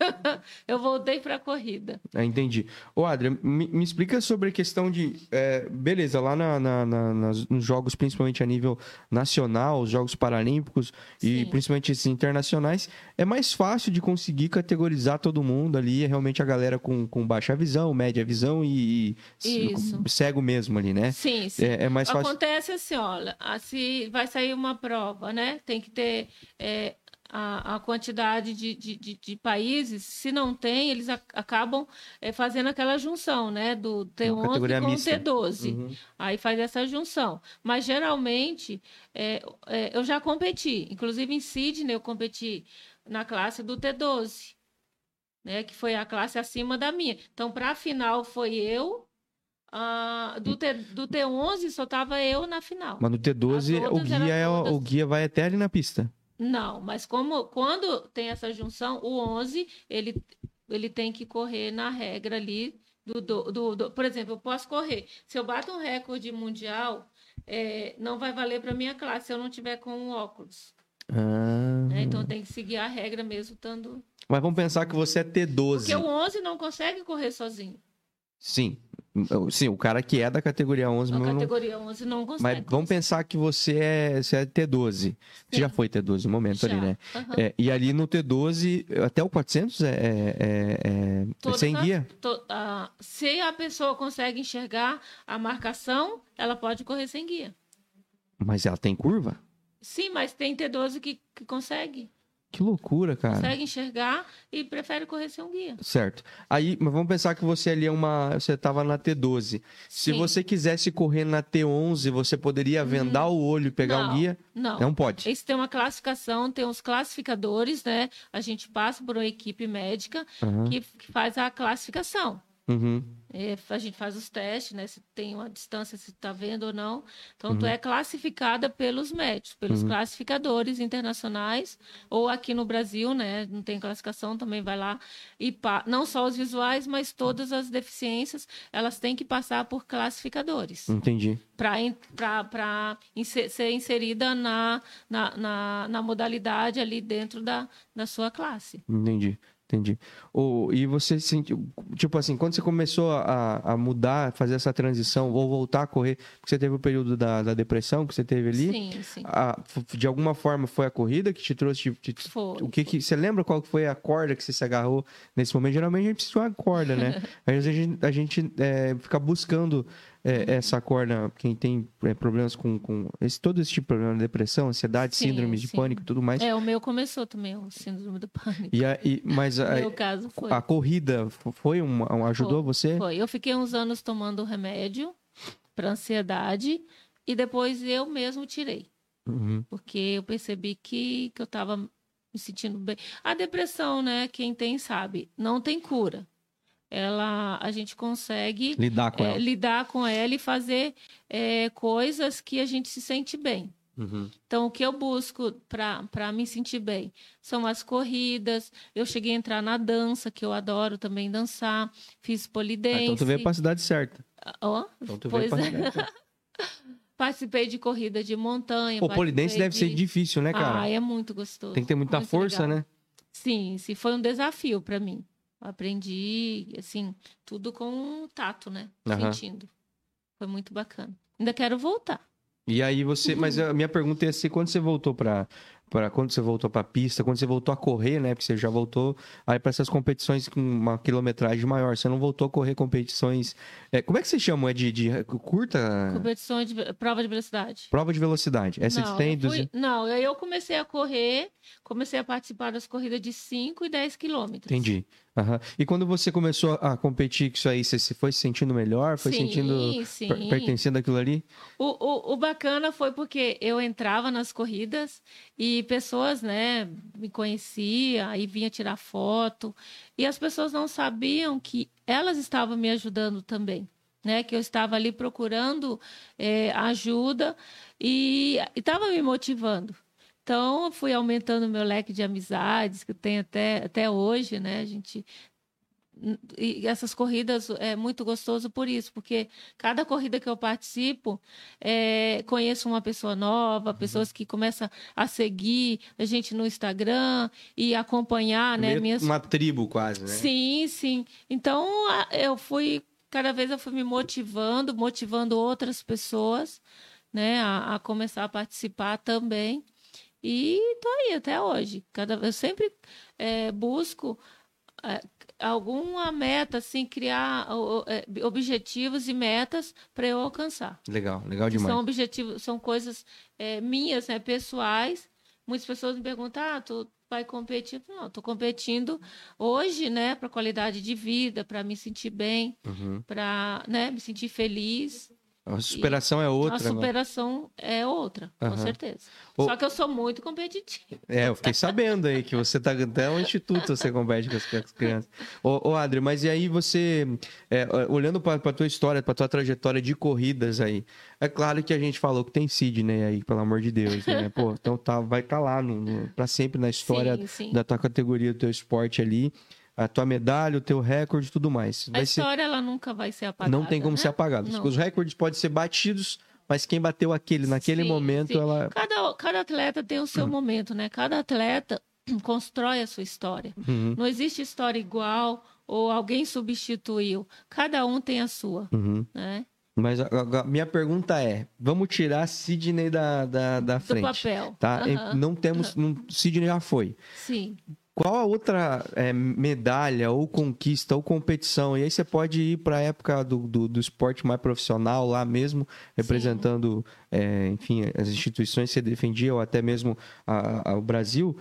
<laughs> eu voltei para a corrida. Ah, entendi. Ô, Adria, me, me explica sobre a questão de. é, beleza, lá na- na- na- nos jogos, principalmente a nível nacional, os Jogos Paralímpicos e Sim. principalmente esses internacionais, é mais fácil de conseguir categorizar todo mundo ali, é realmente a galera com, com baixa visão, média visão e, e cego mesmo ali, né? Sim, sim. É, é mais fácil. Acontece assim, olha, se vai sair uma prova, né? Tem que ter é, a, a quantidade de, de, de, de países. Se não tem, eles ac- acabam é, fazendo aquela junção, né? Do T11 categoria com o mista. T12. Uhum. Aí faz essa junção. Mas geralmente é, é, eu já competi. Inclusive em Sydney eu competi na classe do T12. Né, que foi a classe acima da minha. Então, para a final foi eu. ah, do, T, do T11 só tava eu na final. Mas no T12, As o guia, é, todas- o guia vai até ali na pista. Não, mas como quando tem essa junção, o 11 ele, ele tem que correr na regra ali do, do, do- do- por exemplo, eu posso correr. Se eu bato um recorde mundial, é, não vai valer para minha classe se eu não tiver com o óculos. Ah. né? Então tem que seguir a regra mesmo estando. Mas vamos pensar que você é T12. Porque o 11 não consegue correr sozinho. Sim. Sim, o cara que é da categoria 11 A mesmo não- categoria 11 não consegue. Mas vamos pensar que você é, você é T12. Você já foi T12 no momento ali, Já. né? Aham. É, e ali no T12, até o 400 é, é, é, é sem as- guia? to- ah, se a pessoa consegue enxergar a marcação, ela pode correr sem guia. Mas ela tem curva? Sim, mas tem T12 que, que consegue. Que loucura, cara. Consegue enxergar e prefere correr sem um guia. Certo. Aí, mas vamos pensar que você ali é uma. Você estava na T12. Se Sim. você quisesse correr na T11, você poderia vendar o olho e pegar o Não, guia? Não. Não pode. Esse tem uma classificação, tem os classificadores, né? A gente passa por uma equipe médica Aham. que, que faz a classificação. Uhum. É, a gente faz os testes, né? Se tem uma distância, se está vendo ou não. Então, Uhum. tu é classificada pelos médicos, pelos classificadores internacionais, ou aqui no Brasil, né? Não tem classificação, também vai lá e pa... não só os visuais, mas todas as deficiências, elas têm que passar por classificadores Entendi. para ser inserida na, na, na, na modalidade ali dentro da, da sua classe. Entendi, entendi. O, e você sentiu, tipo assim, quando você começou a, a mudar, fazer essa transição, ou voltar a correr, porque você teve o período da, da depressão que você teve ali, Sim, sim. a- de alguma forma foi a corrida que te trouxe, te- te- Foi. o que que, você lembra qual foi a corda que você se agarrou nesse momento? Geralmente a gente precisa de uma corda, né? <laughs> Às vezes a gente, a gente é, fica buscando é, essa corda, quem tem é, problemas com, com esse, todo esse tipo de problema, depressão, ansiedade, Sim, síndrome de sim. pânico e tudo mais. É, o meu começou também, o síndrome do pânico. E a, e- mas <laughs> a, meu caso foi. a corrida foi uma, um- ajudou você? Foi. Eu fiquei uns anos tomando remédio para ansiedade e depois eu mesmo tirei, Uhum. porque eu percebi que, que eu estava me sentindo bem. A depressão, né? Quem tem sabe, não tem cura. Ela, a gente consegue Lidar com é, ela. lidar com ela e fazer é, coisas que a gente se sente bem. Uhum. Então, o que eu busco para me sentir bem são as corridas. Eu cheguei a entrar na dança, que eu adoro também dançar. Fiz Ah, polidense. então tu veio pra cidade certa. Ó, Então tu veio pois pra é. <laughs> Participei de corrida de montanha. Pô, polidense deve ser de- difícil, né, cara? Ah, é muito gostoso. Tem que ter muita muito força, legal. né? Sim, sim, foi um desafio para mim. Aprendi, assim, tudo com tato, né? Aham. Sentindo. Foi muito bacana. Ainda quero voltar. E aí você, mas a minha pergunta é assim, quando você voltou pra para quando você voltou pra pista, quando você voltou a correr, né? Porque você já voltou aí para essas competições com uma quilometragem maior, você não voltou a correr competições, é, como é que você chama? É de, de curta Competições de prova de velocidade. prova de velocidade? Essa não, que tem eu fui- 200 não, aí eu comecei a correr, comecei a participar das corridas de 5 e 10 quilômetros. Entendi. Aham. E quando você começou a competir com isso aí, você se foi se sentindo melhor? Foi sim, sentindo sim. per- pertencendo àquilo ali? O, o, o bacana foi porque eu entrava nas corridas e pessoas, né, me conheciam e vinha tirar foto. E as pessoas não sabiam que elas estavam me ajudando também, né? Que eu estava ali procurando eh, ajuda e estava me motivando. Então, eu fui aumentando o meu leque de amizades, que tem até, até hoje, né? A gente e essas corridas é muito gostoso por isso, porque cada corrida que eu participo, é, conheço uma pessoa nova, pessoas que começam a seguir a gente no Instagram e acompanhar, né? Meio Minhas... Uma tribo quase, né? Sim, sim. Então eu fui, cada vez eu fui me motivando, motivando outras pessoas, né, a, a começar a participar também. E tô aí até hoje. Cada eu sempre é, busco é, alguma meta, assim, criar ó, é, objetivos e metas para eu alcançar. Legal, legal demais. são objetivos, são coisas minhas, né, pessoais. Muitas pessoas me perguntam: ah, tu vai competir? Não, estou competindo hoje, né, para qualidade de vida, para me sentir bem, Uhum. para, né, me sentir feliz. A superação é outra, a né? superação é outra, com Aham. certeza. O- Só que eu sou muito competitiva. É, eu fiquei sabendo aí que você tá até um instituto você compete com as, crianças. Ô, ô Adri, mas e aí você, é, olhando pra, pra tua história, pra tua trajetória de corridas aí, é claro que a gente falou que tem Sidney aí, pelo amor de Deus, né? Pô, então tá, vai estar tá lá no, no, pra sempre na história sim, sim. da tua categoria, do teu esporte ali, a tua medalha, o teu recorde e tudo mais. A Vai ser, história ela nunca vai ser apagada. não tem como né? ser apagado. Não. Os recordes podem ser batidos, mas quem bateu aquele naquele Sim, momento, sim. ela... Cada, cada atleta tem o seu Hum. momento, né? Cada atleta <clears throat> constrói a sua história. Uhum, Não existe história igual ou alguém substituiu. Cada um tem a sua, uhum. né? Mas a, a- a minha pergunta é: vamos tirar Sidney da, da, da Do frente? papel. Tá? Aham. Não temos. Não, Sidney já foi. Sim. Qual a outra é, medalha, ou conquista, ou competição? E aí você pode ir para a época do, do, do esporte mais profissional, lá mesmo, representando, é, enfim, as instituições que você defendia, ou até mesmo a- a- o Brasil,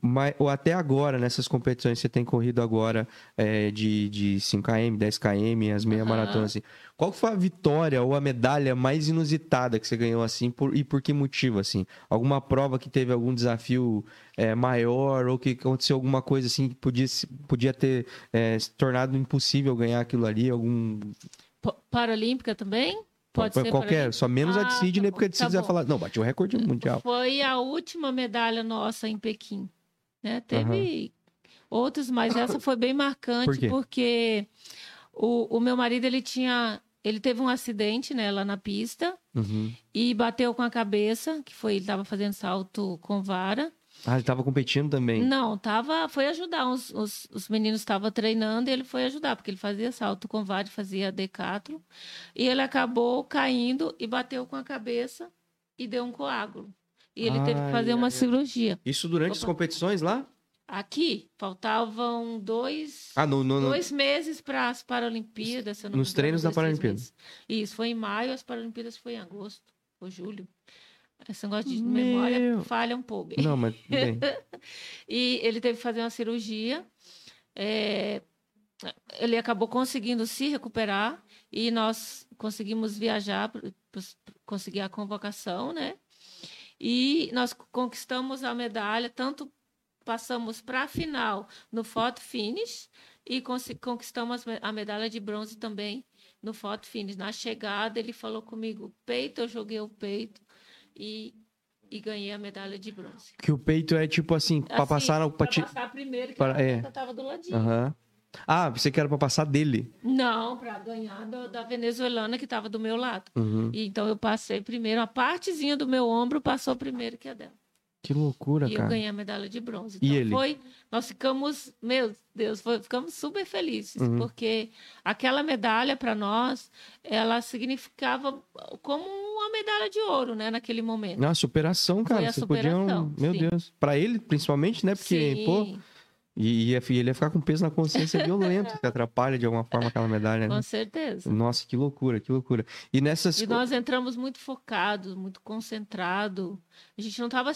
mas, ou até agora, nessas competições que você tem corrido agora é, de, de 5km, 10km, as meia maratonas. Assim. Qual foi a vitória ou a medalha mais inusitada que você ganhou assim por, e por que motivo assim? Alguma prova que teve algum desafio é, maior ou que aconteceu alguma coisa assim que podia, podia ter é, se tornado impossível ganhar aquilo ali? Algum Paralímpica também? Pode Foi ser qualquer, só menos a de Ah, Sidney, tá porque a de tá Sidney você vai falar, não, bateu o recorde mundial. Foi a última medalha nossa em Pequim. Né? Teve outros, mas essa foi bem marcante Por porque o, o meu marido ele tinha, ele teve um acidente né, lá na pista Uhum. e bateu com a cabeça, que foi ele estava fazendo salto com vara. Ah, ele tava competindo também. Não, tava, foi ajudar. Os, os, os meninos estavam treinando e ele foi ajudar, porque ele fazia salto com vara, fazia decathlon. E ele acabou caindo e bateu com a cabeça e deu um coágulo. E ele teve Ai, que fazer ai, uma ai. cirurgia. Isso durante as Opa. competições lá? Aqui, faltavam dois, Ah, no, no, no- dois meses para as Paralimpíadas. Nos treinos da dois, três Paralimpíada. meses. Isso, foi em maio, as Paralimpíadas foi em agosto ou julho. Esse negócio de Meu. memória falha um pouco. Não, mas bem. <laughs> E ele teve que fazer uma cirurgia. É, ele acabou conseguindo se recuperar e nós conseguimos viajar, conseguir a convocação, né? E nós conquistamos a medalha, tanto passamos para a final no photo finish e conquistamos a medalha de bronze também no photo finish. Na chegada, ele falou comigo, peito, eu joguei o peito e, e ganhei a medalha de bronze. Que o peito é tipo assim, pra Assim, passar no. Pra pra ti- passar primeiro, que para- a é. tava do ladinho. Aham. Ah, você quer pra passar dele. Não, para ganhar do- da venezuelana que estava do meu lado. Uhum. E então eu passei primeiro, a partezinha do meu ombro passou primeiro que a dela. Que loucura, e eu cara. ganhei a medalha de bronze. E Então ele? foi, nós ficamos, meu Deus, foi- ficamos super felizes, Uhum. porque aquela medalha para nós, ela significava como medalha de ouro, né, naquele momento. Ah, superação, cara. a Vocês podiam. superação, Meu sim. Deus. Pra ele, principalmente, né? Porque, Sim. pô. E, ia- ele ia ficar com peso na consciência violento, que atrapalha de alguma forma aquela medalha, né? Com certeza. Nossa, que loucura, que loucura. E nessas. E nós entramos muito focados, muito concentrados. A gente não estava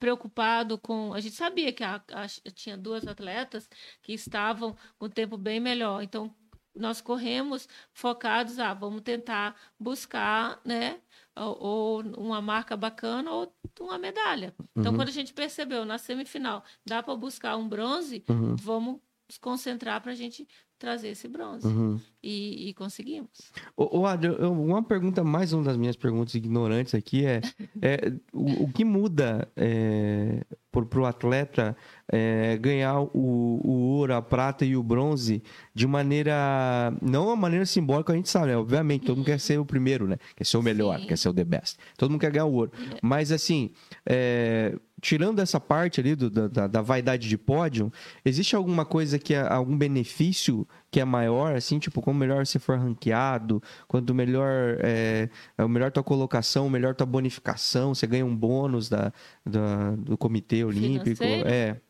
preocupado com. A gente sabia que a- a- tinha duas atletas que estavam com tempo bem melhor. Então, nós corremos focados, ah, vamos tentar buscar, né? Ou, uma marca bacana ou uma medalha. Então, Uhum. quando a gente percebeu na semifinal, dá para buscar um bronze, Uhum, vamos nos concentrar para a gente trazer esse bronze. uhum. E, e conseguimos. Ô, ô uma pergunta, mais uma das minhas perguntas ignorantes aqui é, é, o, o que muda é, pro, pro atleta é, ganhar o, o ouro, a prata e o bronze de maneira, não uma maneira simbólica, a gente sabe, né? Obviamente, todo mundo quer ser o primeiro, né? Quer ser o melhor, Sim. quer ser o the best. Todo mundo quer ganhar o ouro. Mas assim, é, tirando essa parte ali do- da, da- da vaidade de pódio, existe alguma coisa que é algum benefício que é maior, assim, tipo, como melhor você for ranqueado, quanto melhor é, é, melhor tua colocação, melhor tua bonificação, você ganha um bônus da, da- do Comitê Olímpico. Financeiro? É.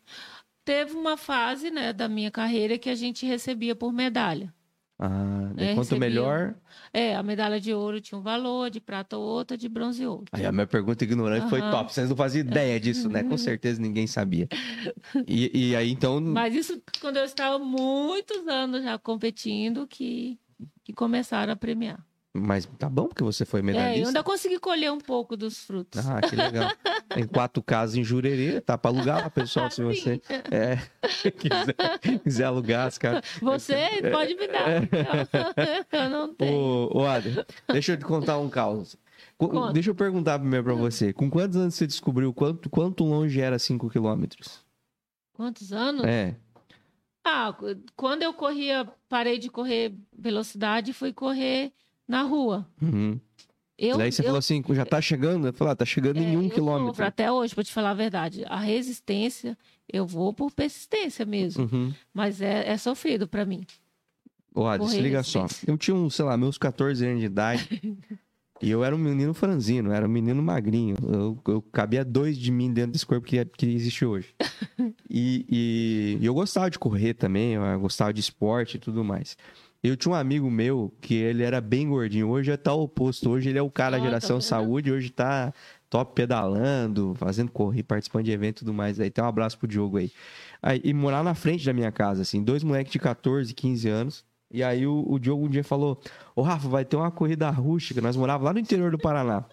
Teve uma fase, né, da minha carreira que a gente recebia por medalha. Ah, É, quanto recebia melhor. É, a medalha de ouro tinha um valor, de prata outra, de bronze outra. Aí a minha pergunta ignorante foi Aham. top. Vocês não faziam ideia disso, né? Com certeza ninguém sabia. <laughs> E, e aí, então. Mas isso quando eu estava muitos anos já competindo que, que começaram a premiar. Mas tá bom, porque você foi É, eu medalhista. ainda consegui colher um pouco dos frutos. Ah, que legal. <laughs> Tem quatro casas em Jurerê, tá pra alugar lá, pessoal, se você é, <laughs> quiser, quiser alugar as casas. Você pode me dar. <laughs> Eu não tenho. Ô, ô Adri, deixa eu te contar um caos. Conta. Deixa eu perguntar primeiro pra você. Com quantos anos você descobriu quanto, quanto longe era 5 quilômetros? Quantos anos? É. Ah, quando eu corria, parei de correr velocidade e fui correr na rua. Uhum. Eu, Daí você eu falou assim, já tá chegando? Eu falei, ah, tá chegando em É, um eu quilômetro. sofro até hoje, para te falar a verdade. A resistência, eu vou por persistência mesmo. Uhum. Mas é, é sofrido para mim. Adri, se liga só. Eu tinha, um, sei lá, meus 14 anos de idade. <laughs> e eu era um menino franzino, era um menino magrinho. Eu, eu cabia dois de mim dentro desse corpo que, que existe hoje. <laughs> e, e- e eu gostava de correr também, eu gostava de esporte e tudo mais. Eu tinha um amigo meu que ele era bem gordinho. Hoje é tal oposto. Hoje ele é o cara da Ah, tá geração vendo? saúde. Hoje tá top pedalando, fazendo correr, participando de evento e tudo mais. Aí tem um abraço pro Diogo aí. aí. E morar na frente da minha casa, assim, dois moleques de 14, 15 anos. E aí o, o Diogo um dia falou: Ô Rafa, vai ter uma corrida rústica. Nós morávamos lá no interior do Paraná.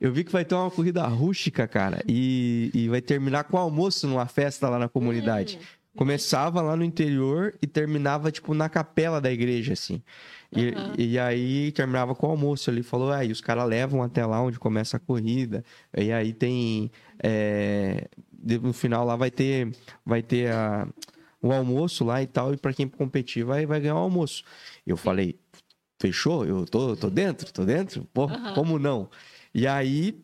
Eu vi que vai ter uma corrida rústica, cara. E, e vai terminar com almoço numa festa lá na comunidade. Começava lá no interior e terminava, tipo, na capela da igreja, assim. E, Aham. e aí terminava com o almoço. Ele falou, aí os caras levam até lá onde começa a corrida. E aí tem. é, no final lá vai ter, vai ter a, o almoço lá e tal. E pra quem competir vai, vai ganhar o almoço. Eu falei, fechou? Eu tô, tô dentro, tô dentro? Pô, Aham. como não? E aí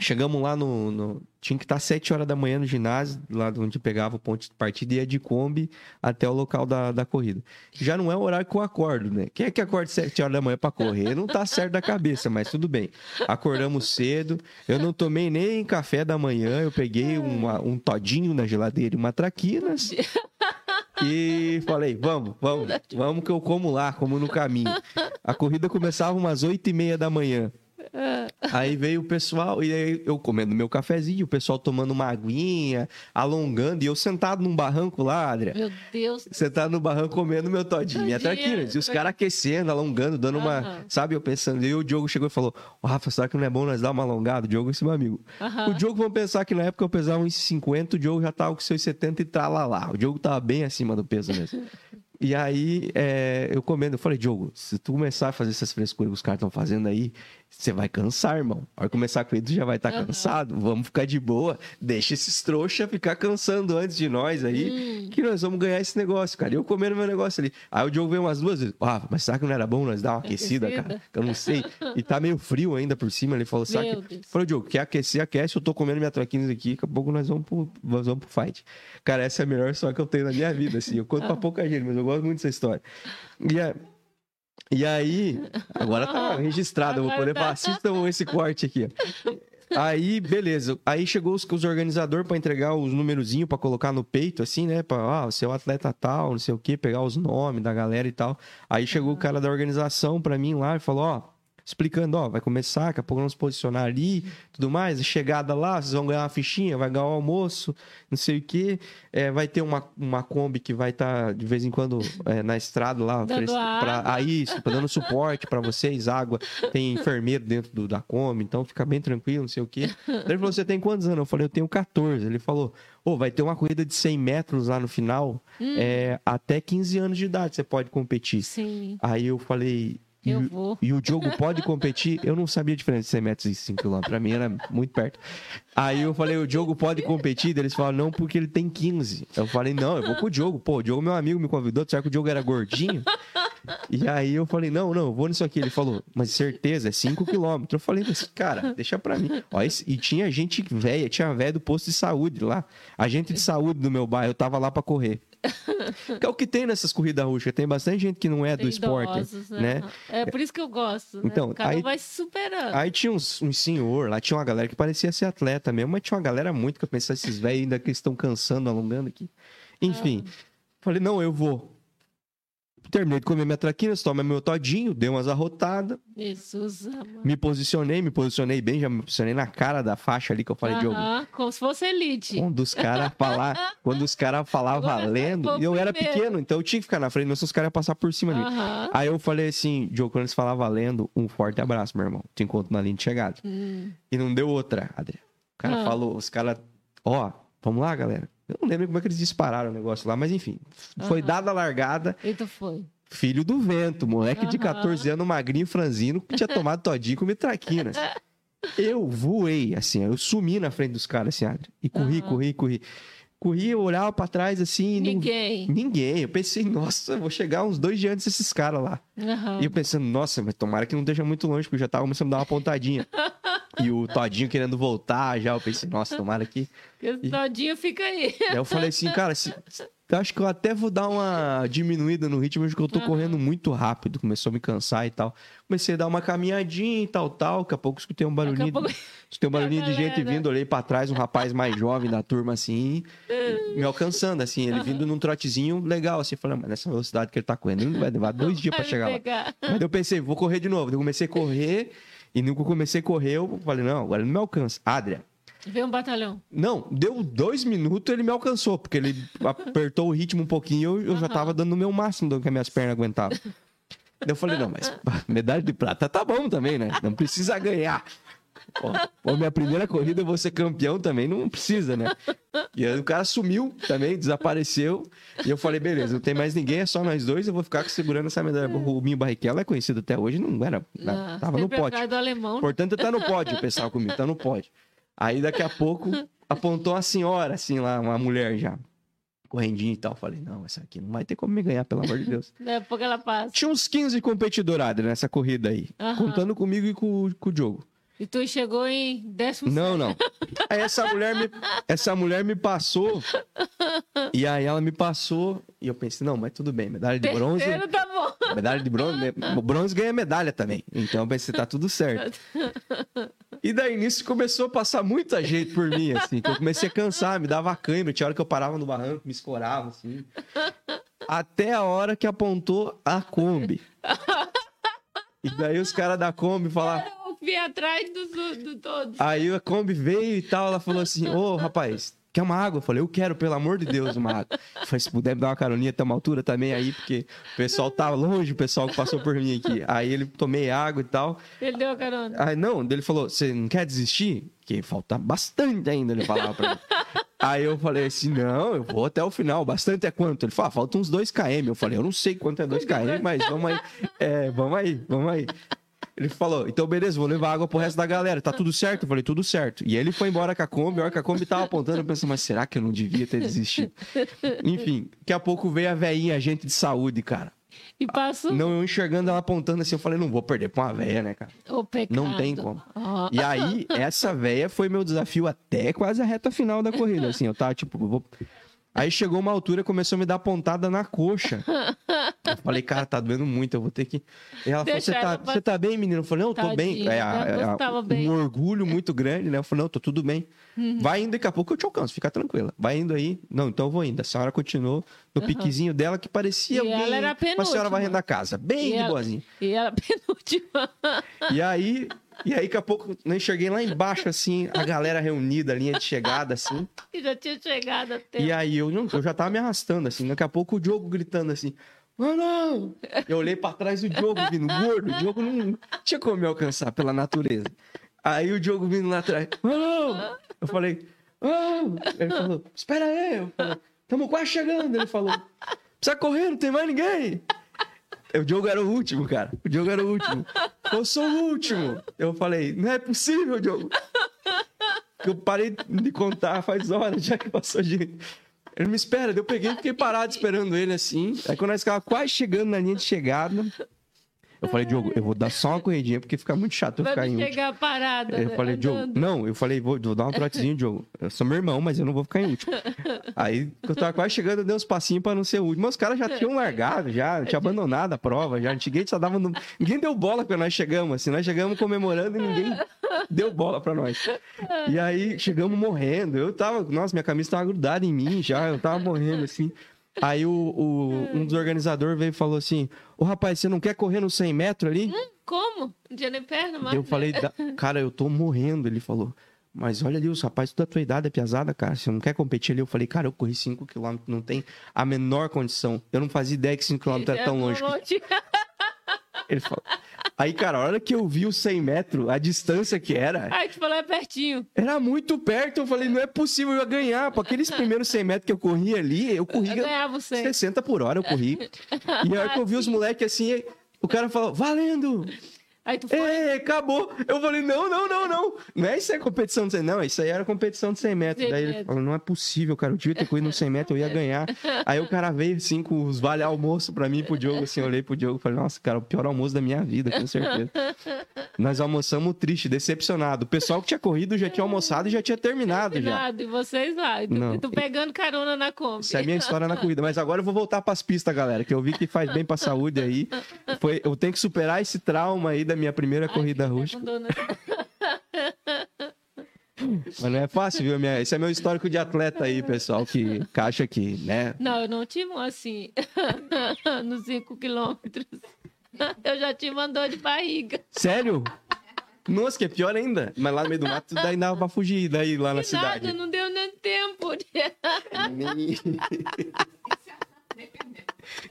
chegamos lá no. no- tinha que estar sete horas da manhã no ginásio, lá de onde pegava o ponto de partida, e ia de Kombi até o local da, da corrida. Já não é o horário que eu acordo, né? Quem é que acorda sete horas da manhã pra correr? Não tá certo da cabeça, mas tudo bem. Acordamos cedo, eu não tomei nem café da manhã, eu peguei uma- um todinho na geladeira e uma traquinas. <laughs> E falei, vamos, vamos, vamos que eu como lá, como no caminho. A corrida começava umas oito e meia da manhã. Aí veio o pessoal, e aí eu comendo meu cafezinho, o pessoal tomando uma aguinha, alongando, e eu sentado num barranco lá, Adria. Meu Deus. Sentado no barranco comendo meu todinho, minha Todinha. traquinas. E os caras aquecendo, alongando, dando uma. Sabe, eu pensando. E o Diogo chegou e falou: Ô, Rafa, será que não é bom nós dar uma alongada? O Diogo é esse meu amigo. O Diogo, vamos pensar que na época eu pesava uns 50, o Diogo já tava com seus 70 e tralalá. O Diogo tava bem acima do peso mesmo. <laughs> E aí, é, eu comendo, eu falei, Diogo, se tu começar a fazer essas frescuras que os caras estão fazendo aí, você vai cansar, irmão. A hora começar a corrida, tu já vai estar Aham. cansado. Vamos ficar de boa. Deixa esses trouxa ficar cansando antes de nós aí, Hum. que nós vamos ganhar esse negócio, cara. E eu comendo meu negócio ali. Aí o Diogo veio umas duas vezes. Ah, mas será que não era bom nós dar uma aquecida, Aquecida? cara? Que eu não sei. E tá meio frio ainda por cima. Ele falou, Meu que... Falei, Diogo, quer aquecer, aquece. Eu tô comendo minha traquinas aqui. Daqui a pouco nós vamos pro, nós vamos pro fight. Cara, essa é a melhor história que eu tenho na minha vida, assim. Eu conto pra pouca gente, mas eu gosto muito dessa história. E, a- e aí, agora tá <laughs> registrado. Eu vou poder tá. falar, assistam esse corte aqui. Aí, beleza. Aí chegou os, os organizadores pra entregar os numerozinhos pra colocar no peito, assim, né? Pra, ah, é o atleta tal, não sei o quê, pegar os nomes da galera e tal. Aí chegou o cara da organização pra mim lá e falou, ó, explicando, ó, vai começar, daqui a pouco vamos posicionar ali, tudo mais, chegada lá, vocês vão ganhar uma fichinha, vai ganhar o almoço, não sei o quê, é, vai ter uma, uma Kombi que vai estar de vez em quando é, na estrada lá, Dando oferece- pra, água. aí, tá dando suporte pra vocês, água, tem enfermeiro dentro do, da Kombi, então fica bem tranquilo, não sei o quê. Ele falou, você tem quantos anos? Eu falei, eu tenho 14. Ele falou, ô, vai ter uma corrida de 100 metros lá no final, Hum. é, até 15 anos de idade você pode competir. Sim, Aí eu falei. E, eu o- vou. e o Diogo pode competir? Eu não sabia a diferença de 100 metros e 5 km. Pra mim era muito perto. Aí eu falei, o Diogo pode competir? Daí Eles falaram, não, porque ele tem 15. Eu falei, não, eu vou com o Diogo. Pô, o Diogo, meu amigo, me convidou. Será que o Diogo era gordinho? E aí eu falei, não, não, eu vou nisso aqui. Ele falou, mas certeza, é 5 km. Eu falei, mas, cara, deixa pra mim. Ó, e tinha gente velha, tinha velha do posto de saúde lá. Agente de saúde do meu bairro, eu tava lá pra correr. Que é o que tem nessas corridas rústicas. Tem bastante gente que não é do Tem esporte, idosos, né? É por isso que eu gosto. Né? Então, Cada aí- vai se superando. Aí tinha uns, uns senhor, lá tinha uma galera que parecia ser atleta mesmo, mas tinha uma galera muito que eu pensava, esses velhos ainda que estão cansando, alongando aqui. Enfim, falei, não, eu vou. Terminei de comer minha traquina, tomei meu todinho, dei umas arrotadas, Jesus amado. me posicionei, me posicionei bem, já me posicionei na cara da faixa ali que eu falei, Diogo. Aham, Como se fosse elite. Quando os caras falar, <laughs> quando os caras falar Agora valendo, e eu era pequeno, então eu tinha que ficar na frente, não se os caras iam passar por cima de mim. Aham. Aí eu falei assim, Diogo, quando eles falar valendo, um forte abraço, meu irmão. Te encontro na linha de chegada. Hum. E não deu outra, Adriano. O cara Ah. falou, os caras, ó, vamos lá, galera. Eu não lembro como é que eles dispararam o negócio lá, mas enfim. Foi Aham. dada a largada, E tu foi. filho do vento, moleque de Aham. 14 anos, magrinho, franzino, que tinha tomado todinho com traquinas. <laughs> Eu voei, assim, eu sumi na frente dos caras, assim, Adriano. E corri, Aham. corri, corri. Corri, eu olhava pra trás, assim, e não... Ninguém. Ninguém. Eu pensei, nossa, vou chegar uns dois dias antes desses caras lá. E eu pensando, nossa, mas tomara que não esteja muito longe, porque eu já tava começando a dar uma pontadinha. <laughs> e o Todinho querendo voltar já. Eu pensei, nossa, tomara que. <laughs> Esse todinho fica aí. Aí eu falei assim, cara, se- eu acho que eu até vou dar uma diminuída no ritmo, porque eu tô Aham. correndo muito rápido. Começou a me cansar e tal. Comecei a dar uma caminhadinha e tal, tal. Daqui a pouco escutei um barulhinho. pouco- <laughs> Escutei um barulhinho de <laughs> gente vindo, olhei pra trás, um rapaz mais jovem da turma, assim, me alcançando, assim, ele vindo num trotezinho legal, assim, falando, mas nessa velocidade que ele tá correndo, ele vai levar dois dias me chegar lá. Mas eu pensei, vou correr de novo. Eu comecei a correr, e eu comecei a correr, eu falei, não, agora ele não me alcança. Adria, Vem um batalhão. não, deu dois minutos, ele me alcançou, porque ele apertou o ritmo um pouquinho, eu, eu já Aham. tava dando o meu máximo do que as minhas pernas aguentavam. Eu falei, não, mas <laughs> medalha de prata tá bom também, né? Não precisa ganhar. Pô, pô, minha primeira corrida eu vou ser campeão também, não precisa, né? E aí o cara sumiu também, desapareceu. E eu falei, beleza, não tem mais ninguém, é só nós dois, eu vou ficar segurando essa medalha. O Minho Barrichello é conhecido até hoje, não era, Ah, tava no atrás do alemão. Importante é estar no pódio, o pessoal comigo, tá no pódio. Aí daqui a pouco apontou uma senhora, assim, lá, uma mulher já, correndinha e tal. Falei, não, essa aqui não vai ter como me ganhar, pelo amor de Deus. <laughs> Daqui a pouco ela passa. Tinha uns 15 competidores Adri, nessa corrida aí, contando comigo e com, com o Diogo. E tu chegou em décimo Não, não. Aí essa mulher me, essa mulher me passou, e aí ela me passou, e eu pensei, não, mas tudo bem, medalha de bronze, Terceiro tá bom. medalha de bronze, bronze ganha medalha também. Então eu pensei, tá tudo certo. <laughs> E daí nisso começou a passar muita gente por mim, assim, que eu comecei a cansar, me dava cãibra, tinha hora que eu parava no barranco, me escorava, assim. Até a hora que apontou a Kombi. <laughs> E daí os caras da Kombi falaram. Fui atrás do, do, do todos. Aí a Kombi veio e tal, ela falou assim: Ô rapaz, quer uma água? Eu falei: Eu quero, pelo amor de Deus, uma água. Eu falei: Se puder me dar uma caroninha até uma altura também aí, porque o pessoal tá longe, o pessoal que passou por mim aqui. Aí ele tomei água e tal. Ele deu a carona. Aí não, ele falou: Você não quer desistir? Que falta bastante ainda, ele falava pra mim. Aí eu falei assim: Não, eu vou até o final. Bastante é quanto? Ele falou: ah, Falta uns 2 km. Eu falei: Eu não sei quanto é 2 km, mas vamos aí. É, vamos aí, vamos aí. Ele falou, então beleza, vou levar água pro resto da galera. Tá tudo certo? Eu falei, tudo certo. E ele foi embora com a Kombi, a hora que a Kombi tava apontando, eu pensei, mas será que eu não devia ter desistido? Enfim, daqui a pouco veio a veinha, agente de saúde, cara. E passou Não, eu enxergando ela apontando assim, eu falei, não vou perder pra uma véia, né, cara? o pecado. Não tem como. Ó, E aí, essa véia foi meu desafio até quase a reta final da corrida. Assim, eu tava tipo, vou. Aí chegou uma altura e começou a me dar pontada na coxa. Eu falei, cara, tá doendo muito, eu vou ter que. E ela falou, Deixa você tá, ela pa- você tá bem, menino? Eu falei, não, eu tô bem. Tadinha, É, a- né? é a- Você tava bem. um orgulho muito grande, né? Eu falei, não, tô tudo bem. Uhum. Vai indo, daqui a pouco eu te alcanço, fica tranquila. Vai indo aí. Não, então eu vou indo. A senhora continuou no piquezinho dela, que parecia E ela bem era a uma senhora penúltima. varrendo a casa. Bem E de ela- boazinha. E ela <laughs> penúltima. E aí, e aí, daqui a pouco, eu enxerguei lá embaixo, assim, a galera reunida, a linha de chegada, assim. que <laughs> já tinha chegado até. E aí, eu, eu já tava me arrastando, assim. Daqui a pouco, o Diogo gritando assim, mano! Eu olhei pra trás do Diogo vindo, gordo. O Diogo não tinha como me alcançar pela natureza. Aí, o Diogo vindo lá atrás, mano! Eu falei, mano! Ele falou, espera aí. Eu falei, tamo quase chegando. Ele falou, precisa correr, não tem mais ninguém. O Diogo era o último, cara. O Diogo era o último. Eu sou o último. Eu falei, não é possível, Diogo. Eu parei de contar faz horas já que passou gente. Ele me espera, eu peguei e fiquei parado esperando ele assim. Aí quando nós ficava quase chegando na linha de chegada, eu falei, Diogo, eu vou dar só uma corridinha porque fica muito chato eu Vai ficar em último. chegar parada. Eu falei, Diogo, andando. não, eu falei, vou, vou dar um trotezinho, Diogo. Eu sou meu irmão, mas eu não vou ficar em último. Aí, eu tava quase chegando, eu dei uns passinhos pra não ser o último. Mas os caras já tinham largado, já, tinha abandonado a prova, já. Ninguém só dava. no- Ninguém deu bola quando nós chegamos, assim. Nós chegamos comemorando e ninguém deu bola pra nós. E aí, chegamos morrendo. Eu tava, nossa, minha camisa tava grudada em mim já, eu tava morrendo, assim. Aí o, o- um dos organizadores veio e falou assim: Ô rapaz, você não quer correr no 100 metros ali? Como? Não tinha nem perna, mas. Eu falei, "Da- <laughs> cara, eu tô morrendo. Ele falou, mas olha ali, os rapazes da tua idade é pesada, cara. Você não quer competir ali? Eu falei, cara, eu corri 5km, não tem a menor condição. Eu não fazia ideia que 5km era tão <laughs> longe. Ele falou. Aí, cara, a hora que eu vi os 100 metros, a distância que era, Ai, te falou, é pertinho. era muito perto. Eu falei, não é possível eu ia ganhar. Por aqueles primeiros 100 metros que eu corri ali, eu Eu corria ganhava você. 60 por hora, eu corri. E a hora que eu vi os moleques assim, o cara falou, valendo! Aí tu foi. Ei, acabou. Eu falei, não, não, não, não. Não é isso aí competição de 100, não. Isso aí era competição de 100 metros. 100 Daí ele metros. falou, não é possível, cara. Eu devia ter corrido no 100 metros, eu ia ganhar. Aí o cara veio, assim, com os vale almoço pra mim e pro Diogo, assim. Eu olhei pro Diogo e falei, nossa, cara, o pior almoço da minha vida, com certeza. Nós almoçamos triste, decepcionado. O pessoal que tinha corrido já tinha almoçado e já tinha terminado já. Nada, e vocês lá. E tu, Não. tu pegando carona na Kombi. Essa é a minha história na corrida. Mas agora eu vou voltar pras pistas, galera, que eu vi que faz bem pra saúde aí. Foi, eu tenho que superar esse trauma aí da minha primeira Ai, corrida rústica. <laughs> Mas não é fácil, viu? Minha... Esse é meu histórico de atleta aí, pessoal, que, acha que, né? Não, eu não tive um assim, <laughs> nos 5 quilômetros. Eu já tive uma dor de barriga. Sério? Nossa, que é pior ainda. Mas lá no meio do mato, daí dava pra fugir, daí lá na E nada, cidade. não deu nem tempo. O <laughs>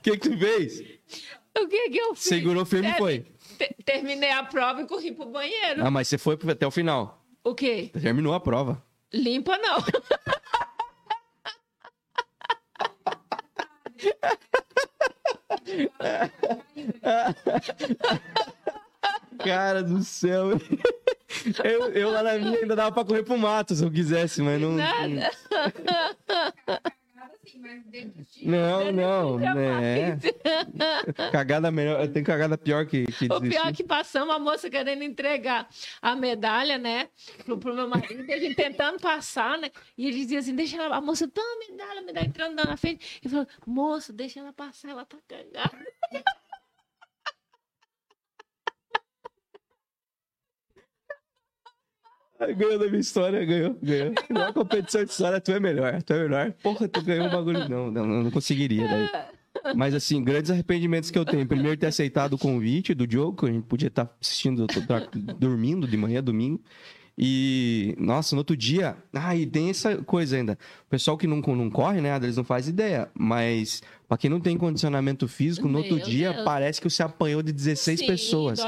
que que tu fez? O que que eu fiz? Segurou firme e foi. Te- Terminei a prova e corri pro banheiro. Ah, mas você foi até o final. O quê? Terminou a prova. Limpa não. Cara do céu. Eu, eu lá na minha ainda dava pra correr pro mato se eu quisesse, mas não. Nada. Cagada assim, mas desistir. Não, não. Né? <laughs> Cagada melhor. Tem cagada pior que, que O pior é que passamos a moça querendo entregar a medalha, né? Pro, pro meu marido, e a gente tentando passar, né? E ele dizia assim: deixa ela, a moça, toma a medalha, a medalha entrando na frente. E falou: moço, deixa ela passar, ela tá cagada. Ganhou da minha história, ganhou, ganhou. <laughs> Não é competição de história, tu é melhor, tu é melhor. Porra, tu ganhou o bagulho. Não, não, não conseguiria daí. Mas assim, grandes arrependimentos que eu tenho. Primeiro, ter aceitado o convite do Diogo, que a gente podia estar assistindo, tá dormindo de manhã, domingo. E, nossa, no outro dia. Ah, e tem essa coisa ainda. O pessoal que não, não corre, né, eles não faz ideia. Mas, pra quem não tem condicionamento físico, no outro Meu dia Deus. parece que você apanhou de 16 Sim, pessoas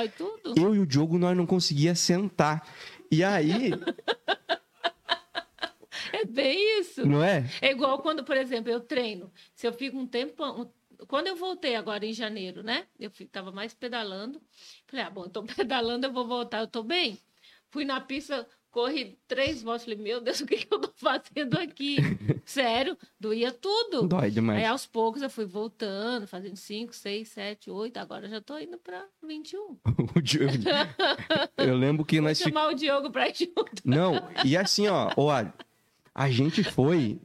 eu e o Diogo nós não conseguia sentar. E aí, <laughs> É bem isso. não é? É igual quando, por exemplo, eu treino. Se eu fico um tempo. Quando eu voltei agora em janeiro, né? Eu fi- tava mais pedalando. Falei, ah, bom, eu tô <laughs> pedalando, eu vou voltar, eu tô bem. Fui na pista, corri três voltas. Falei, meu Deus, <laughs> o que, que eu tô fazendo aqui? <laughs> Sério, doía tudo. Dói demais. Aí aos poucos eu fui voltando, fazendo 5, 6, 7, 8. Agora já tô indo pra 21. <laughs> O Diogo- Eu lembro que Vou nós chamar o Diogo pra ir junto. Não, e assim, ó, A gente foi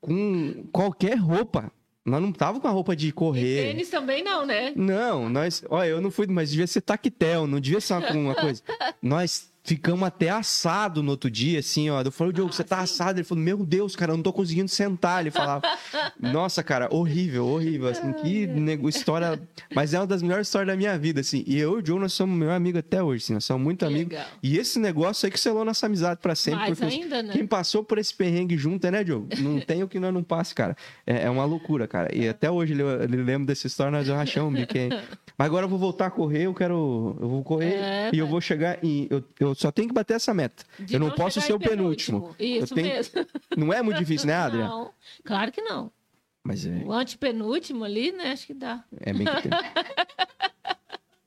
com qualquer roupa. Nós não tava com a roupa de correr. Tênis também não, né? Não, nós. Olha, eu não fui, mas devia ser tactel, não devia ser uma, uma coisa. Nós ficamos até assado no outro dia, assim, ó. Eu falei, Diogo, você tá assado? Ele falou, meu Deus, cara, eu não tô conseguindo sentar. Ele falava, <laughs> nossa, cara, horrível, horrível, assim, que história. Mas é uma das melhores histórias da minha vida, assim. E eu e o Diogo, nós somos meu amigo até hoje, assim, nós somos muito amigos. legal. E esse negócio aí que selou nossa amizade pra sempre. Mais porque os- ainda, né? quem passou por esse perrengue junto, é, né, Diogo? Não <laughs> tem o que nós não passe, cara. É, é uma loucura, cara. E até hoje ele, ele lembra dessa história, nós rachamos, biquei. <laughs> Mas agora eu vou voltar a correr, eu quero. Eu vou correr É, e eu vou chegar em. Eu, eu só tenho que bater essa meta. De eu não não posso ser o penúltimo. Isso eu tenho... mesmo. Não é muito difícil, né, Adria? <laughs> Não, claro que não. Mas é, O antepenúltimo ali, né? Acho que dá. é meio que. tem. <laughs>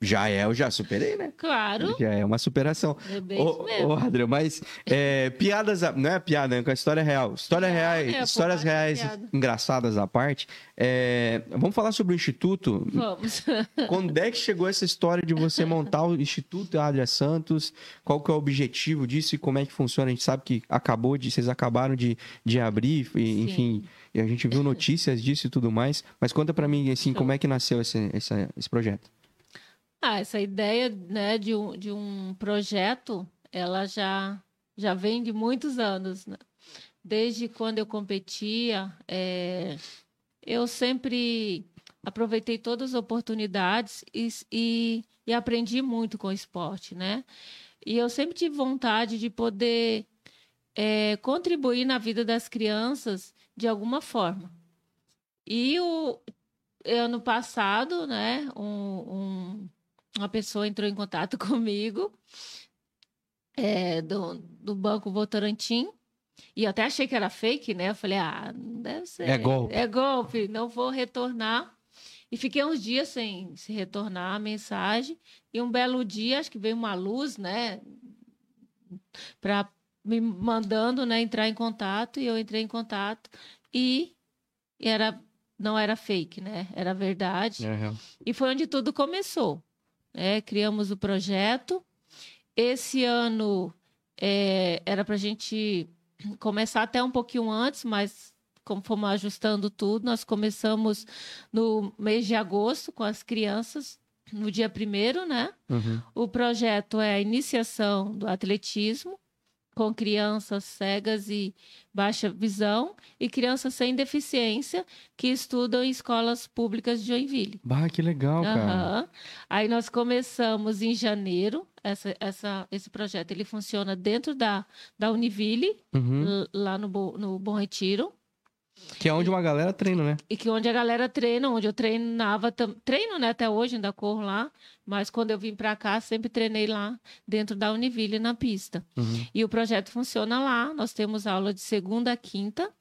Já é, eu já superei, né? Claro. Já é uma superação. É bem Ô, ô, Adriano, mas é, piadas, não é piada, é com a história real. História Piada, reais, é, histórias reais engraçadas à parte. É, vamos falar sobre o Instituto. Vamos. <laughs> Quando é que chegou essa história de você montar o Instituto Adria Santos? Qual que é o objetivo disso e como é que funciona? A gente sabe que acabou de, vocês acabaram de, de abrir, e, enfim, e a gente viu <laughs> notícias disso e tudo mais. Mas conta pra mim, assim, como é que nasceu esse, esse, esse projeto? Ah, essa ideia né, de, um, de um projeto, ela já, já vem de muitos anos. né? Desde quando eu competia, é, eu sempre aproveitei todas as oportunidades e, e, e aprendi muito com o esporte, né? E eu sempre tive vontade de poder é, contribuir na vida das crianças de alguma forma. E o ano passado, né, um, um- uma pessoa entrou em contato <laughs> comigo é, do, do Banco Votorantim. E eu até achei que era fake, né? Eu falei, ah, não deve ser. É golpe. É golpe, não vou retornar. E fiquei uns dias sem se retornar a mensagem. E um belo dia, acho que veio uma luz, né? Para me mandando, né, entrar em contato. E eu entrei em contato. E era, não era fake, né? Era verdade. E foi onde tudo começou. Né? Criamos o projeto. Esse ano é, era para a gente começar até um pouquinho antes, mas como fomos ajustando tudo, nós começamos no mês de agosto com as crianças, no dia primeiro, né? Uhum. O projeto é a iniciação do atletismo com crianças cegas e baixa visão e crianças sem deficiência que estudam em escolas públicas de Joinville. Bah, que legal, cara. Aí nós começamos em janeiro. Essa, essa, esse projeto ele funciona dentro da, da Univille, Uhum. lá no, no Bom Retiro. Que é onde uma galera treina, né? E que onde a galera treina, onde eu treinava, treino né, até hoje, ainda corro lá, mas quando eu vim para cá, sempre treinei lá dentro da Univille, na pista. Uhum. E o projeto funciona lá, nós temos aula de segunda a quinta,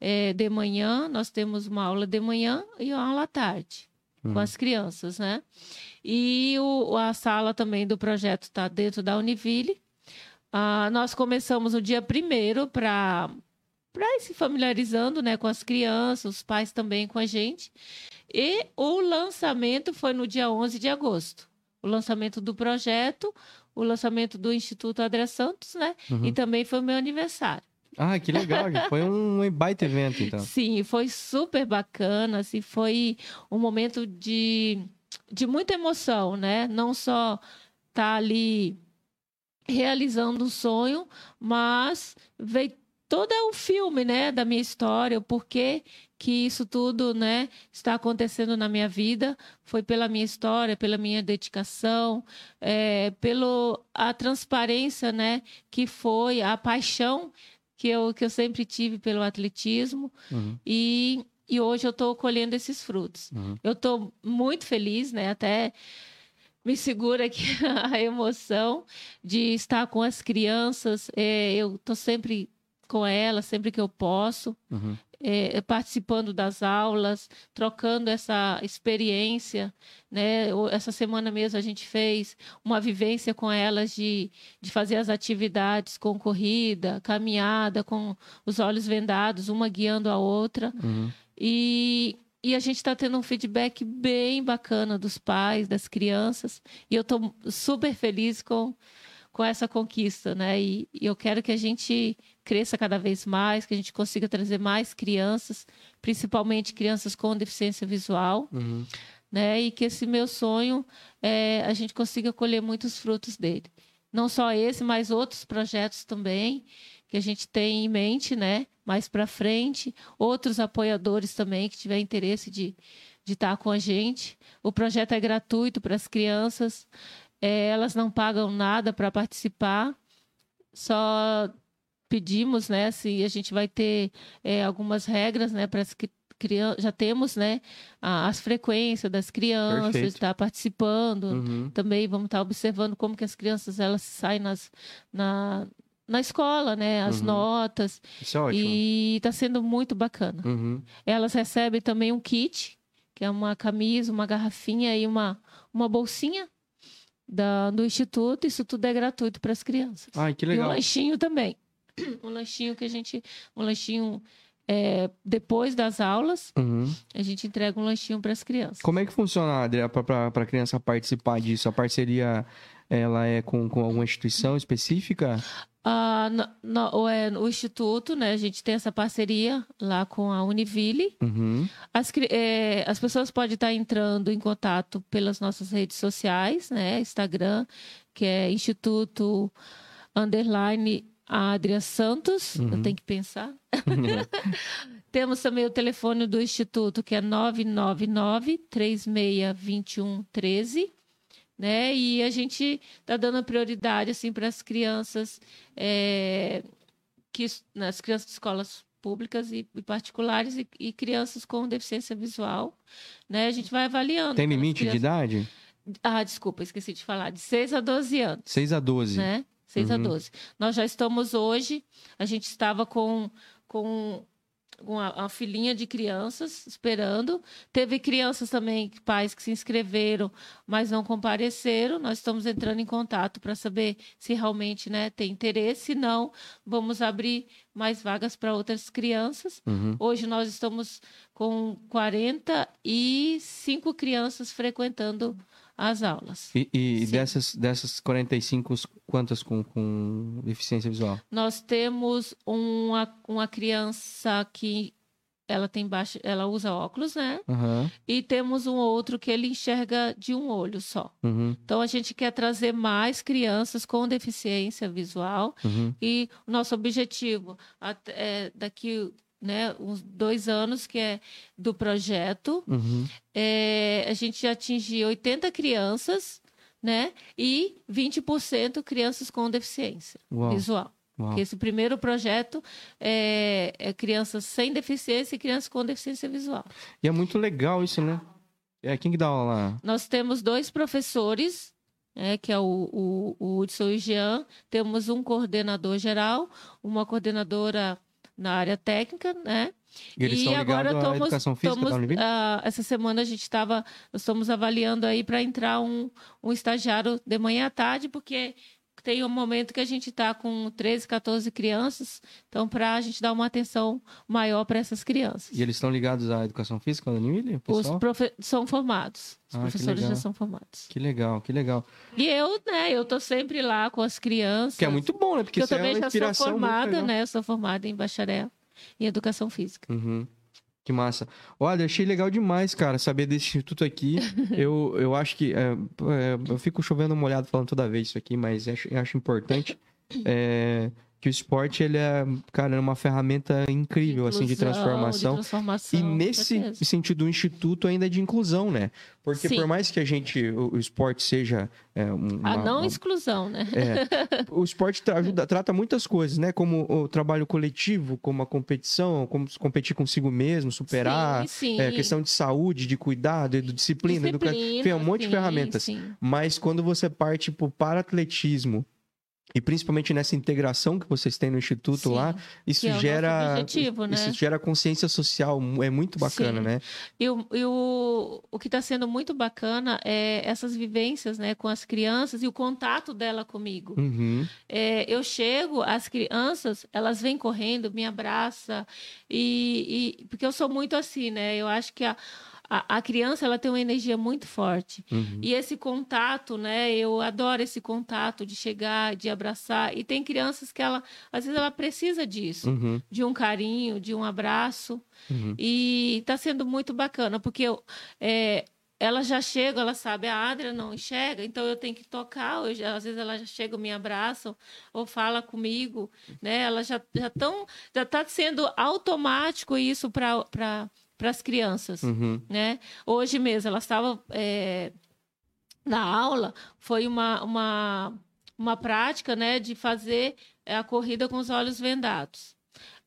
eh, de manhã, nós temos uma aula de manhã e uma aula à tarde, com Uhum. as crianças, né? E o, a sala também do projeto está dentro da Univille. Ah, nós começamos no dia primeiro para para ir se familiarizando né, com as crianças, os pais também com a gente. E o lançamento foi no dia 11 de agosto. O lançamento do projeto, o lançamento do Instituto André Santos, né? Uhum. E também foi o meu aniversário. Ah, que legal. <laughs> Foi um baita evento, então. Sim, foi super bacana, assim, foi um momento de, de muita emoção, né? Não só estar ali realizando um sonho, mas veio todo o filme, né, da minha história, o porquê que isso tudo, né, está acontecendo na minha vida, foi pela minha história, pela minha dedicação, é, pelo a transparência, né, que foi a paixão que eu, que eu sempre tive pelo atletismo Uhum. e, e hoje eu estou colhendo esses frutos. Uhum. Eu estou muito feliz, né? Até me segura aqui <laughs> a emoção de estar com as crianças. É, eu estou sempre com elas, sempre que eu posso, Uhum. é, participando das aulas, trocando essa experiência. Né? Essa semana mesmo a gente fez uma vivência com elas de, de fazer as atividades com corrida, caminhada, com os olhos vendados, uma guiando a outra. Uhum. E, e a gente está tendo um feedback bem bacana dos pais, das crianças. E eu estou super feliz com, com essa conquista, né? E, e, eu quero que a gente cresça cada vez mais, que a gente consiga trazer mais crianças, principalmente crianças com deficiência visual, Uhum. né? E que esse meu sonho é, a gente consiga colher muitos frutos dele. Não só esse, mas outros projetos também que a gente tem em mente, né? Mais para frente, outros apoiadores também que tiver interesse de de estar com a gente. O projeto é gratuito para as crianças, é, elas não pagam nada para participar, só pedimos, né? Se a gente vai ter é, algumas regras, né? Para as crianças, já temos, né? As frequências das crianças, Perfeito. estar participando. Uhum. Também vamos estar observando como que as crianças elas saem nas, na, na escola, né? As Uhum. notas. Isso é ótimo. E está sendo muito bacana. Uhum. Elas recebem também um kit, que é uma camisa, uma garrafinha e uma, uma bolsinha da, do Instituto. Isso tudo é gratuito para as crianças. Ai, que E um legal. lanchinho também. <clears throat> Um lanchinho que a gente. Um lanchinho é, depois das aulas, Uhum. a gente entrega um lanchinho para as crianças. Como é que funciona, Adria, para a criança participar disso? A parceria ela é com, com alguma instituição específica? Ah, no- no- o, é, o Instituto, né? A gente tem essa parceria lá com a Univille. Uhum. As, eh, as pessoas podem estar entrando em contato pelas nossas redes sociais, né? Instagram, que é Instituto Underline Adria Santos. Uhum. Eu tenho que pensar. <laughs> Temos também o telefone do Instituto, que é 999-362113. Né? E a gente está dando prioridade assim, para as crianças, eh, que, nas crianças de escolas públicas e, e particulares e, e crianças com deficiência visual. Né? A gente vai avaliando. Tem limite de crianças- idade? Ah, desculpa, esqueci de falar. De 6 a 12 anos 6 a 12. né? 6 a Uhum. 12. Nós já estamos hoje, a gente estava com, com uma, uma filinha de crianças esperando. Teve crianças também, pais que se inscreveram, mas não compareceram. Nós estamos entrando em contato para saber se realmente né, tem interesse. Se não, vamos abrir mais vagas para outras crianças. Uhum. Hoje nós estamos com 45 crianças frequentando as aulas. E, e dessas, dessas 45, quantas com, com deficiência visual? Nós temos uma, uma criança que ela tem baixa, ela usa óculos, né? Aham. E temos um outro que ele enxerga de um olho só. Uhum. Então a gente quer trazer mais crianças com deficiência visual Uhum. e o nosso objetivo até, é, daqui né, uns dois anos que é do projeto Uhum. é, a gente atingir 80 crianças, né? E 20% crianças com deficiência Uau. visual. Uau. Porque esse primeiro projeto é, é crianças sem deficiência e crianças com deficiência visual. E é muito legal isso, né? É, quem que dá aula lá? Nós temos dois professores, né, que é o, o, o Hudson e o Jean. Temos um coordenador geral, uma coordenadora na área técnica, né? E eles e agora estamos- educação física estamos, da Univille? ah, essa semana a gente estava, nós estamos avaliando aí para entrar um, um estagiário de manhã à tarde, porque tem um momento que a gente está com 13, 14 crianças, então para a gente dar uma atenção maior para essas crianças. E eles estão ligados à educação física da Univille, Os profe- são formados, os Ah, professores já são formados. Que legal, que legal. E eu, né, eu tô sempre lá com as crianças. Que é muito bom, né? Porque eu é também uma já sou formada, né? Eu sou formada em bacharel em educação física. Uhum. Que massa. Olha, achei legal demais, cara, saber desse instituto aqui. <laughs> eu, eu acho que. é, é, eu fico chovendo molhado falando toda vez isso aqui, mas acho, acho importante é, que o esporte, ele é, cara, é uma ferramenta incrível, assim, de Inclusão, transformação. De transformação E nesse certeza. sentido, o instituto ainda é de inclusão, né? Porque Sim. por mais que a gente, o, o esporte seja é, um- A uma- não uma- exclusão, né? é, o esporte tra- ajuda- trata muitas coisas, né? Como o trabalho coletivo, como a competição, como competir consigo mesmo, superar, sim, sim. é, questão de saúde, de cuidado, de disciplina, educação. Tem um monte de sim, ferramentas. sim. Mas quando você parte pro para-atletismo, e principalmente nessa integração que vocês têm no instituto Sim, lá, isso é gera. objetivo, né? Isso gera consciência social, é muito bacana, Sim. né? E, o, e o, o que está sendo muito bacana é essas vivências né, com as crianças e o contato dela comigo. Uhum. É, eu chego, as crianças, elas vêm correndo, me abraçam, e, e- porque eu sou muito assim, né? Eu acho que a, a, a criança ela tem uma energia muito forte. Uhum. E esse contato, né? Eu adoro esse contato de chegar, de abraçar. E tem crianças que ela, às vezes, ela precisa disso, Uhum. de um carinho, de um abraço. Uhum. E está sendo muito bacana, porque eu, é, ela já chega, ela sabe, a Adria não enxerga, então eu tenho que tocar. eu já- às vezes ela já chega, me abraça ou fala comigo, né? Ela já já tão, já está sendo automático isso para para as crianças Uhum. né? Hoje mesmo, ela estava é, na aula, foi uma, uma, uma prática, né, de fazer a corrida com os olhos vendados.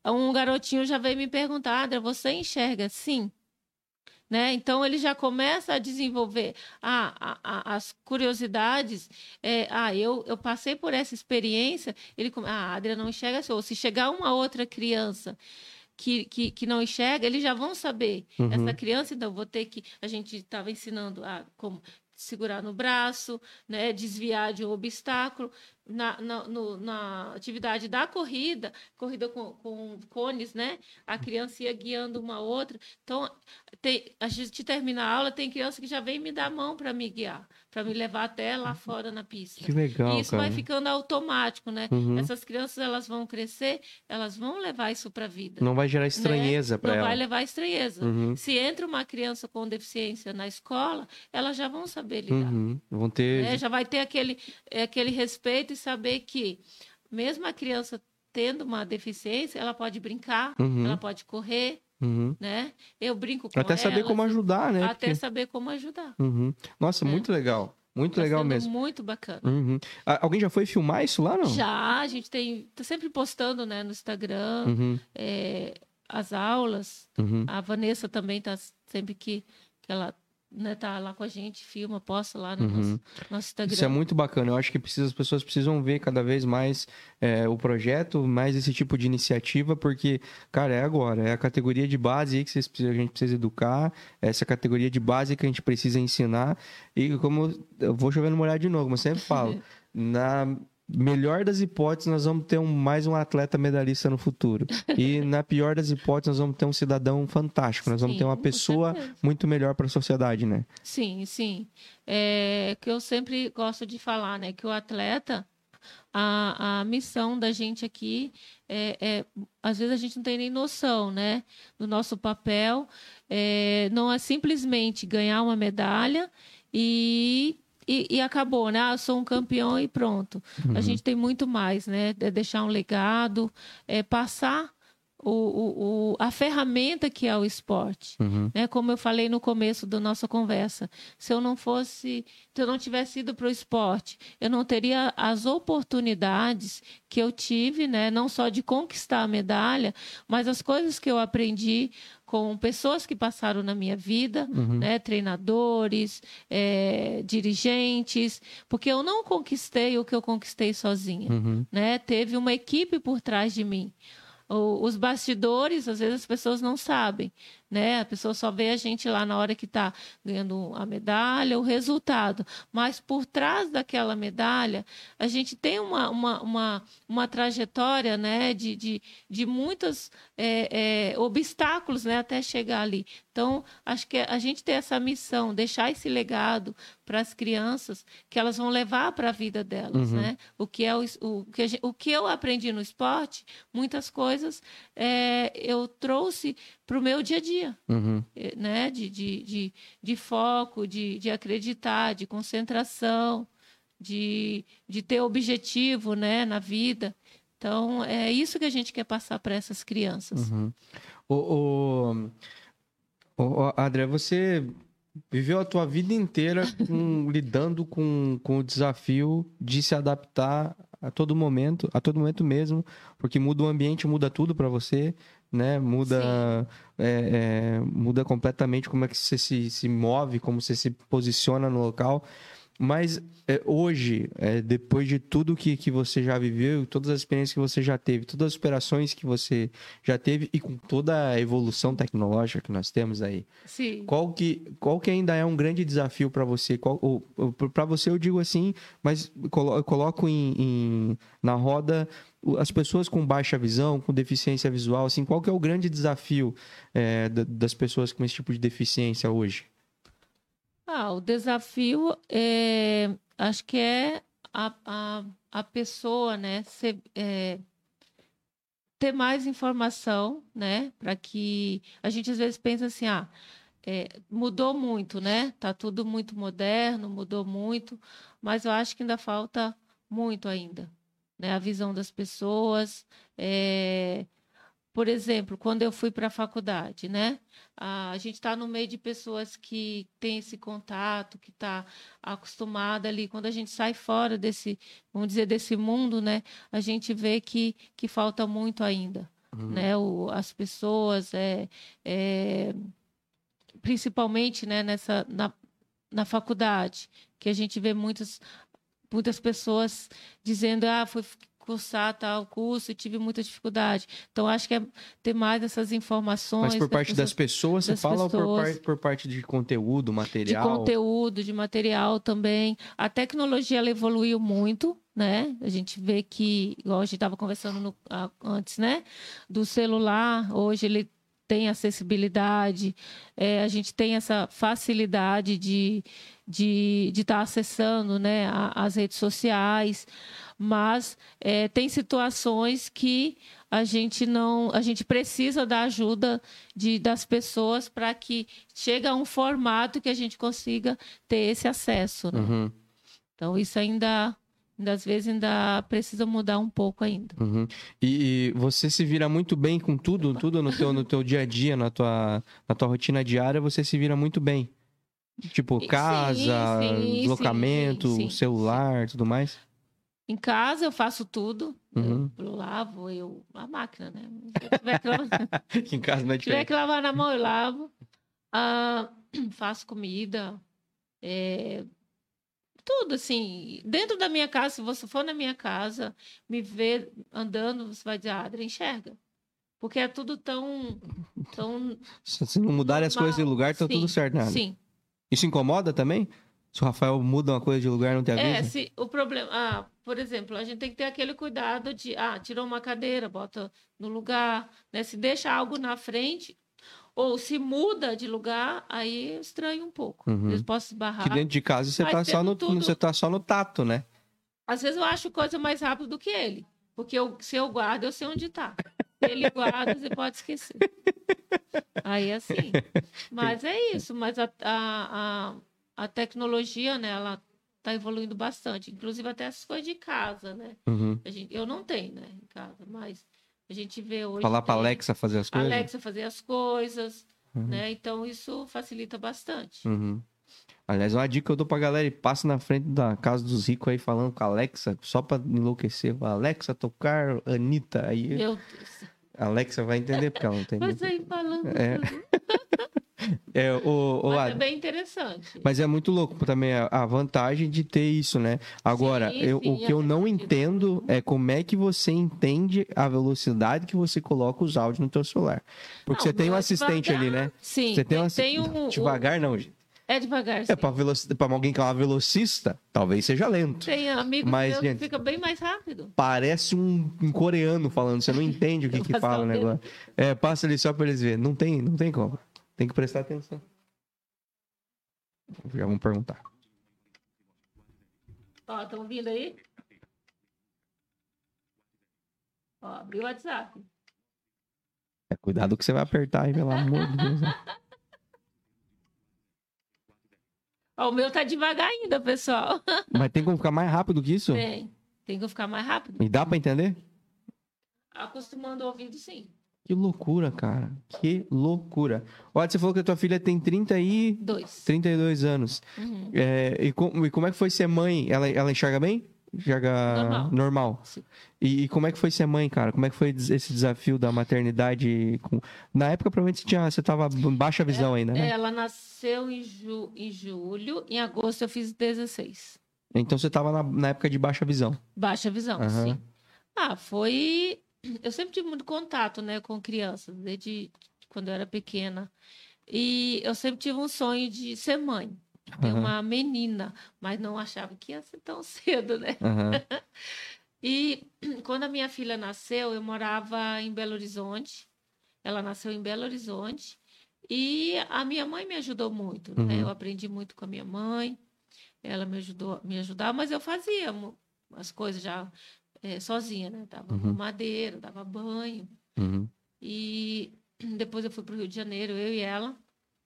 Um garotinho já veio me perguntar, Adria, você enxerga? Sim. Né? Então ele já começa a desenvolver ah, a- a- as curiosidades. é, ah, eu, eu passei por essa experiência. Ele ah, a Adria não enxerga assim. Ou se chegar uma outra criança que, que, que não enxerga, eles já vão saber. Uhum. Essa criança, então, vou ter que. A gente estava ensinando a como segurar no braço, né, desviar de um obstáculo. Na, na, no- na atividade da corrida, corrida com, com cones, né? A criança ia guiando uma outra. Então, tem, a gente termina a aula, tem criança que já vem me dar a mão para me guiar, para me levar até lá fora na pista. Que legal, E isso cara. vai ficando automático, né? Uhum. Essas crianças elas vão crescer, elas vão levar isso para a vida. Não vai gerar estranheza né? para Não ela. vai levar estranheza. Uhum. Se entra uma criança com deficiência na escola, elas já vão saber lidar. Uhum. Vão ter. né? Já vai ter aquele, é, aquele respeito e saber que, mesmo a criança tendo uma deficiência, ela pode brincar, Uhum. ela pode correr, Uhum. né? Eu brinco com Até saber elas, como ajudar, né? Até Porque- saber como ajudar. Uhum. Nossa, É. muito legal. Muito Tá legal mesmo. Muito bacana. Uhum. Alguém já foi filmar isso lá, não? Já, a gente tem. Tá sempre postando, né, no Instagram, Uhum. é, as aulas. Uhum. A Vanessa também tá sempre que, que ela né, tá lá com a gente, filma, posta lá no Uhum. nosso, nosso Instagram. Isso é muito bacana. Eu acho que precisa, as pessoas precisam ver cada vez mais é, o projeto, mais esse tipo de iniciativa, porque, cara, é agora. É a categoria de base aí que vocês precisam- a gente precisa educar, é essa categoria de base que a gente precisa ensinar. E como eu vou chovendo molhado de novo, mas sempre falo, <laughs> na melhor das hipóteses, nós vamos ter um- mais um atleta medalhista no futuro. E <laughs> na pior das hipóteses, nós vamos ter um cidadão fantástico. Nós vamos ter Sim, uma pessoa muito melhor para a sociedade, né? Sim, sim. É que eu sempre gosto de falar, né? Que o atleta, a, a missão da gente aqui é, é- às vezes a gente não tem nem noção, né? Do nosso papel. É, não é simplesmente ganhar uma medalha e, e, e acabou, né? Ah, eu sou um campeão e pronto. A gente tem muito mais, né? É deixar um legado, é passar o, o, o- a ferramenta que é o esporte Uhum. né? Como eu falei no começo da nossa conversa, se eu não fosse, se eu não tivesse ido para o esporte, eu não teria as oportunidades que eu tive, né? Não só de conquistar a medalha, mas as coisas que eu aprendi com pessoas que passaram na minha vida, né? Treinadores, eh, dirigentes, porque eu não conquistei o que eu conquistei sozinha Uhum. né? Teve uma equipe por trás de mim. O- os bastidores, às vezes as pessoas não sabem, né? A pessoa só vê a gente lá na hora que está ganhando a medalha, o resultado. Mas por trás daquela medalha, a gente tem uma, uma, uma, uma trajetória, né? De, de, de muitos é, é, obstáculos, né? Até chegar ali. Então, acho que a gente tem essa missão, deixar esse legado para as crianças que elas vão levar para a vida delas, Uhum. né? O que, é o, o, que a gen- o que eu aprendi no esporte, muitas coisas é, eu trouxe para o meu dia a dia, Uhum. eh, né? De, de, de, de foco, de, de acreditar, de concentração, de, de ter objetivo, né? Na vida. Então, é isso que a gente quer passar para essas crianças. Uhum. O, o, o, o- André, você viveu a tua vida inteira <laughs> com- lidando com, com o desafio de se adaptar a todo momento, a todo momento mesmo, porque muda o ambiente, muda tudo para você, né? Muda, é, é, muda completamente como é que você se, se move, como você se posiciona no local. Mas é, hoje, é, depois de tudo que, que você já viveu, todas as experiências que você já teve, todas as superações que você já teve e com toda a evolução tecnológica que nós temos aí, Sim. qual que, qual que ainda é um grande desafio para você? Para você eu digo assim, mas colo- eu coloco em, em- na roda as pessoas com baixa visão, com deficiência visual, assim, qual que é o grande desafio é, da- das pessoas com esse tipo de deficiência hoje? Ah, o desafio é, acho que é a, a, a pessoa, né, ser, é, ter mais informação, né, para que a gente às vezes pensa assim, ah, é, mudou muito, né, tá tudo muito moderno, mudou muito, mas eu acho que ainda falta muito ainda, né, a visão das pessoas, é, por exemplo, quando eu fui para a faculdade, né? A gente está no meio de pessoas que têm esse contato, que está acostumada ali. Quando a gente sai fora desse, vamos dizer, desse mundo, né? A gente vê que, que falta muito ainda, né? O, as pessoas, é, é, principalmente, né? Nessa, na, na faculdade, que a gente vê muitas, muitas pessoas dizendo, ah, foi cursar tal curso e tive muita dificuldade. Então, acho que é ter mais essas informações. Mas por parte das pessoas, você das fala ou por, pessoas. par- por parte de conteúdo, de material? conteúdo, de material também. A tecnologia ela evoluiu muito, né? A gente vê que, igual a gente estava conversando no- antes, né? Do celular, hoje ele tem acessibilidade, é, a gente tem essa facilidade de de estar acessando né, a- as redes sociais, mas é, tem situações que a gente não, a gente precisa da ajuda de, das pessoas para que chegue a um formato que a gente consiga ter esse acesso. né? Uhum, Então isso ainda às vezes ainda precisa mudar um pouco ainda. uhum. E, e você se vira muito bem com tudo, tudo no teu, no teu dia a dia, na tua, na tua rotina diária, você se vira muito bem. Tipo, Sim, casa, sim, deslocamento, sim, sim, celular, tudo mais. Em casa eu faço tudo, Uhum. eu, eu lavo, eu a máquina, né? Se tiver que lavar- <laughs> <laughs> em casa não é Se tiver diferente. que lavar na mão, eu lavo. Ah, <clears throat> faço comida. é, tudo assim. Dentro da minha casa, se você for na minha casa, me ver andando, você vai dizer, ah, Adria, enxerga. Porque é tudo tão. tão <laughs> Se não mudarem as coisas de lugar, tá Sim, tudo certo. Nada. Sim. Isso incomoda também? Se o Rafael muda uma coisa de lugar, não te avisa? É, se o problema. Ah, por exemplo, a gente tem que ter aquele cuidado de. Ah, tirou uma cadeira, bota no lugar. Né? Se deixa algo na frente, ou se muda de lugar, aí eu estranho um pouco. Uhum. Eu posso esbarrar. Que dentro de casa você Mas tá, só no, tudo- você tá só no tato, né? Às vezes eu acho coisa mais rápido do que ele. Porque eu, se eu guardo, eu sei onde está. Ele guarda, você pode esquecer. Aí assim. Mas é isso. Mas a, a, a, a tecnologia, né, ela está evoluindo bastante. Inclusive até essas coisas de casa, né? Uhum. Gente, eu não tenho, né, em casa, mas a gente vê hoje. Falar pra tem Alexa fazer as coisas? Alexa fazer as coisas, Uhum. né? Então isso facilita bastante. Uhum. Aliás, uma dica que eu dou pra galera: e passa na frente da casa dos ricos aí falando com a Alexa, só pra enlouquecer. Alexa, tocar Anitta. Aí Meu Deus. a Alexa vai entender, porque ela não tem. Mas aí falando. É. <laughs> É, o, o Mas é bem interessante. Mas é muito louco também a, a vantagem de ter isso, né? Agora, Sim, eu- sim, o que eu é não entendo é como é que você entende a velocidade que você coloca os áudios no teu celular. Porque Não, você tem um é assistente ali, né? Sim, Você tem um assistente. tem um, Devagar, não, gente. É devagar. É sim. pra, veloci... pra alguém que é uma velocista, talvez seja lento. Tem amigos Mas, que gente- fica bem mais rápido. Parece um, um coreano falando, você não <laughs> entende o que, que fala o negócio. É, passa ali só pra eles verem. Não tem, não tem como. Tem que prestar atenção. Já vamos perguntar. Ó, estão vindo aí? Ó, abriu o WhatsApp. É, cuidado que você vai apertar aí, pelo amor de Deus. Ó, o meu tá devagar ainda, pessoal. <laughs> Mas tem como ficar mais rápido que isso? Tem. Tem que ficar mais rápido. E dá pra entender? Acostumando o ouvido, sim. Que loucura, cara. Que loucura. Olha, você falou que a tua filha tem 30 e... Dois. 32 anos. Uhum. É, e, com- e como é que foi ser mãe? Ela, ela enxerga bem? Enxerga Normal. Sim. E, e como é que foi ser mãe, cara? Como é que foi esse desafio da maternidade? com- Na época, provavelmente, você, tinha, você tava em baixa visão ainda, né? Ela nasceu em, ju... em julho. Em agosto eu fiz 16. Então você tava na, na época de baixa visão. Baixa visão, Aham. sim. Ah, foi. Eu sempre tive muito contato, né, com crianças, desde quando eu era pequena. E eu sempre tive um sonho de ser mãe, ter Aham. uma menina, mas não achava que ia ser tão <laughs> cedo, né? Aham. <laughs> E quando a minha filha nasceu, eu morava em Belo Horizonte. Ela nasceu em Belo Horizonte. E a minha mãe me ajudou muito, né? Uhum. Eu aprendi muito com a minha mãe. Ela me ajudou, me ajudar, mas eu fazia as coisas já eh, sozinha, né? Dava Uhum. madeira, dava banho. Uhum. E <clears throat> depois eu fui para o Rio de Janeiro, eu e ela.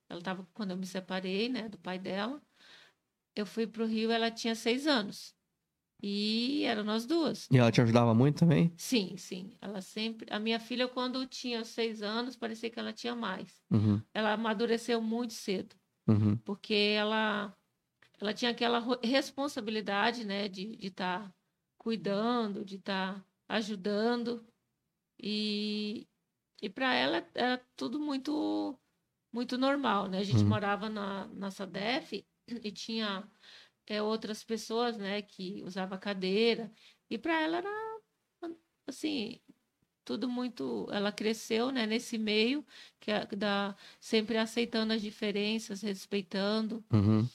Ela estava quando eu me separei, né, do pai dela. Eu fui para o Rio, ela tinha seis anos. E eram nós duas. E ela te ajudava muito também? Sim, sim. Ela sempre. A minha filha, quando tinha seis anos, parecia que ela tinha mais. Uhum. Ela amadureceu muito cedo, Uhum. porque ela, ela tinha aquela responsabilidade, né, de estar cuidando, de estar ajudando. E, e para ela era tudo muito, muito normal, né? A gente Uhum. morava na, na SADEF e tinha é, outras pessoas, né, que usava cadeira. E para ela era assim, tudo muito. Ela cresceu, né, nesse meio que é da sempre aceitando as diferenças, respeitando. Uhum.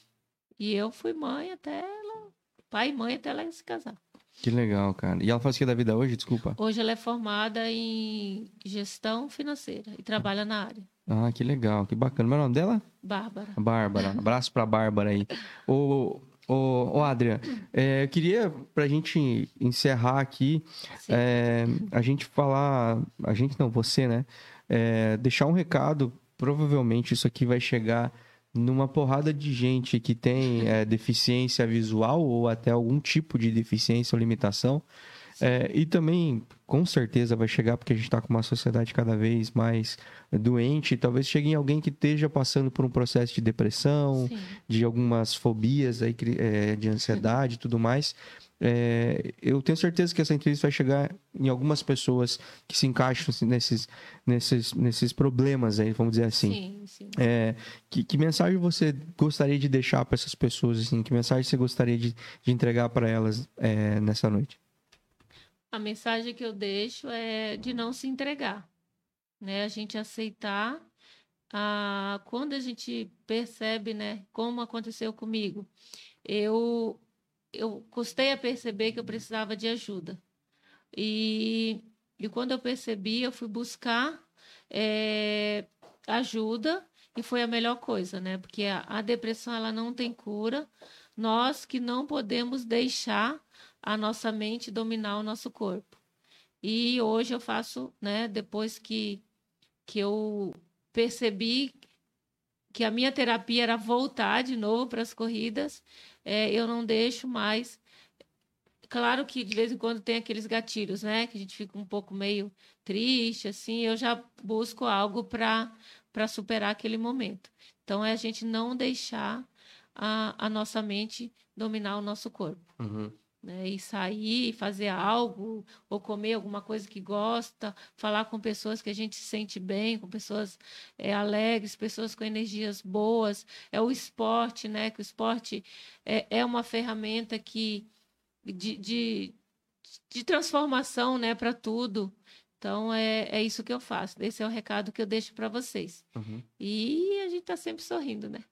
E eu fui mãe até ela, pai e mãe até ela se casar. Que legal, cara. E ela faz o que da vida hoje? Desculpa. Hoje ela é formada em gestão financeira e trabalha na área. Ah, que legal, que bacana. Meu nome dela? Bárbara. Bárbara. <laughs> Abraço pra Bárbara aí. Ô, ô, ô Adrian, é, eu queria, pra gente encerrar aqui, é, a gente falar. A gente não, você, né? É, deixar um recado. Provavelmente isso aqui vai chegar numa porrada de gente que tem é, <laughs> deficiência visual ou até algum tipo de deficiência ou limitação. É, e também, com certeza, vai chegar porque a gente está com uma sociedade cada vez mais doente. Talvez chegue em alguém que esteja passando por um processo de depressão, Sim. de algumas fobias aí, é, de ansiedade e tudo mais. É, eu tenho certeza que essa entrevista vai chegar em algumas pessoas que se encaixam assim, nesses, nesses, nesses problemas aí, vamos dizer assim. Sim, sim. É, que, que mensagem você gostaria de deixar para essas pessoas? Assim? Que mensagem você gostaria de, de entregar para elas é, nessa noite? A mensagem que eu deixo é de não se entregar, né? A gente aceitar a quando a gente percebe, né, como aconteceu comigo. Eu eu custei a perceber que eu precisava de ajuda. E, e quando eu percebi, eu fui buscar eh, ajuda e foi a melhor coisa, né? Porque a, a depressão ela não tem cura. Nós que não podemos deixar a nossa mente dominar o nosso corpo. E hoje eu faço, né, depois que, que eu percebi que a minha terapia era voltar de novo para as corridas, é, eu não deixo mais. Claro que de vez em quando tem aqueles gatilhos, né, que a gente fica um pouco meio triste, assim, eu já busco algo para superar aquele momento. Então é a gente não deixar a, a nossa mente dominar o nosso corpo né? E sair, fazer algo, ou comer alguma coisa que gosta, falar com pessoas que a gente se sente bem, com pessoas é, alegres, pessoas com energias boas. É o esporte, né? Que o esporte é, é uma ferramenta que de, de, de transformação, né? Para tudo. Então é, é isso que eu faço. Esse é o recado que eu deixo para vocês. Uhum. E a gente está sempre sorrindo, né?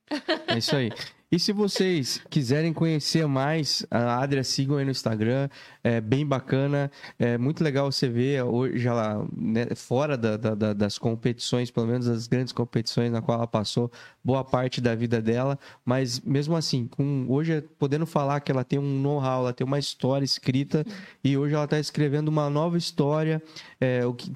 É isso aí. <laughs> E se vocês quiserem conhecer mais a Adria, sigam aí no Instagram. É bem bacana. É muito legal você ver hoje ela né, fora da- da- da- das competições, pelo menos das grandes competições na qual ela passou boa parte da vida dela. Mas mesmo assim, com, hoje podendo falar que ela tem um know-how, ela tem uma história escrita e hoje ela está escrevendo uma nova história. É, o que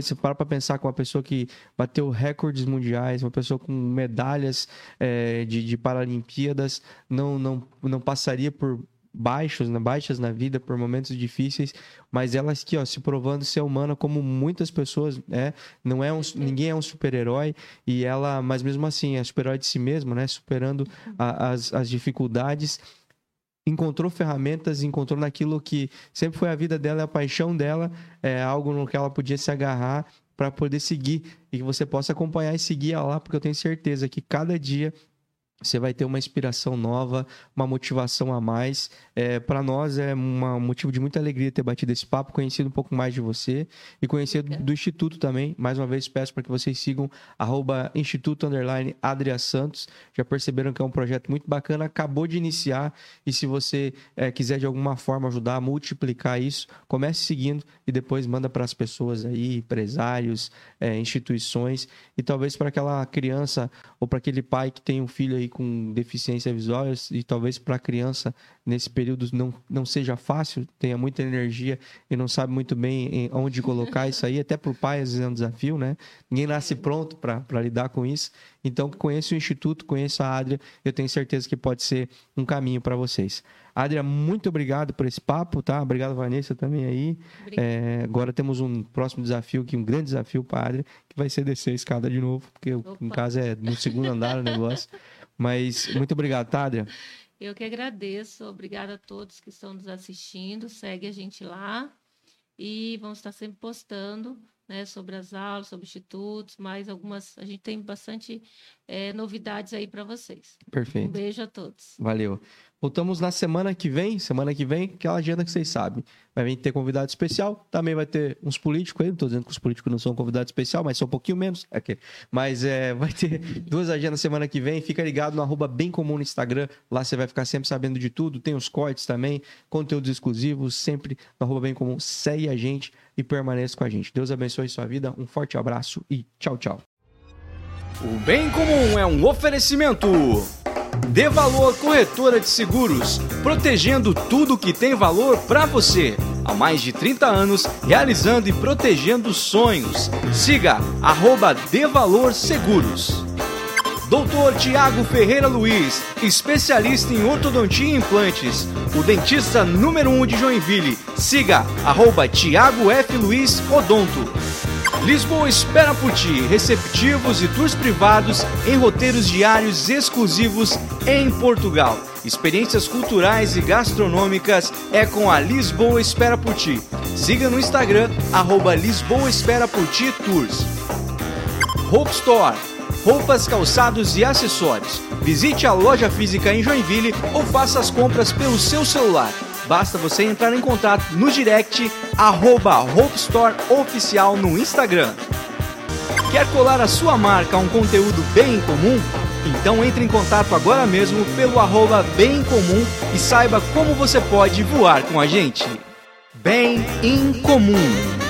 você para para pensar com uma pessoa que bateu recordes mundiais, uma pessoa com medalhas é, de, de Paralimpíadas, não, não, não passaria por baixos, né, baixas na vida, por momentos difíceis, mas ela aqui, ó, se provando ser humana como muitas pessoas, é, não é um, ninguém é um super-herói e ela, mas mesmo assim, é super-herói de si mesma, né, superando a- as, as dificuldades, encontrou ferramentas, encontrou naquilo que sempre foi a vida dela, é a paixão dela, é algo no que ela podia se agarrar para poder seguir e que você possa acompanhar e seguir ela lá, porque eu tenho certeza que cada dia você vai ter uma inspiração nova, uma motivação a mais. É, para nós é um motivo de muita alegria ter batido esse papo, conhecido um pouco mais de você e conhecer do, do Instituto também. Mais uma vez, peço para que vocês sigam arroba Instituto Underline Adria Santos. Já perceberam que é um projeto muito bacana, acabou de iniciar e se você é, quiser de alguma forma ajudar a multiplicar isso, comece seguindo e depois manda para as pessoas aí, empresários, é, instituições e talvez para aquela criança ou para aquele pai que tem um filho aí com deficiência visual e talvez para a criança nesse período não, não seja fácil, tenha muita energia e não sabe muito bem onde colocar isso aí, até para o pai às vezes é um desafio, né? Ninguém nasce pronto para lidar com isso. Então, conheça o Instituto, conheça a Adria, eu tenho certeza que pode ser um caminho para vocês. Adria, muito obrigado por esse papo, tá? Obrigado, Vanessa, também aí. É, agora temos um próximo desafio, aqui, um grande desafio para a Adria, que vai ser descer a escada de novo, porque Opa. em casa é no segundo andar o negócio. <laughs> Mas muito obrigado, tá? Eu que agradeço. Obrigada a todos que estão nos assistindo. Segue a gente lá e vamos estar sempre postando né, sobre as aulas, sobre institutos, mais algumas. A gente tem bastante é, novidades aí para vocês. Perfeito. Um beijo a todos. Valeu. Voltamos na semana que vem. Semana que vem, aquela agenda que vocês sabem. Vai ter convidado especial. Também vai ter uns políticos aí. Não estou dizendo que os políticos não são convidados especial, mas são um pouquinho menos. Okay. Mas é, <laughs> vai ter duas agendas semana que vem. Fica ligado no arroba bem comum no Instagram. Lá você vai ficar sempre sabendo de tudo. Tem os cortes também, conteúdos exclusivos, sempre no arroba bem comum. Segue a gente e permaneça com a gente. Deus abençoe sua vida. Um forte abraço e tchau, tchau. O Bem Comum é um oferecimento. Dê Valor Corretora de Seguros, protegendo tudo que tem valor para você. Há mais de 30 anos, realizando e protegendo sonhos. Siga arroba Dê Valor Seguros. Doutor Tiago Ferreira Luiz, especialista em ortodontia e implantes, o dentista número 1 um de Joinville. Siga arroba Tiago F. Luiz Odonto. Lisboa espera por ti, receptivos e tours privados em roteiros diários exclusivos em Portugal. Experiências culturais e gastronômicas é com a Lisboa Espera por Ti. Siga no Instagram, arroba Lisboa Espera por Ti Tours. Hope Store, roupas, calçados e acessórios. Visite a loja física em Joinville ou faça as compras pelo seu celular Basta você entrar em contato no direct arroba Hope Store Oficial no Instagram. Quer colar a sua marca a um conteúdo bem comum? Então entre em contato agora mesmo pelo arroba bem comum e saiba como você pode voar com a gente. Bem em comum.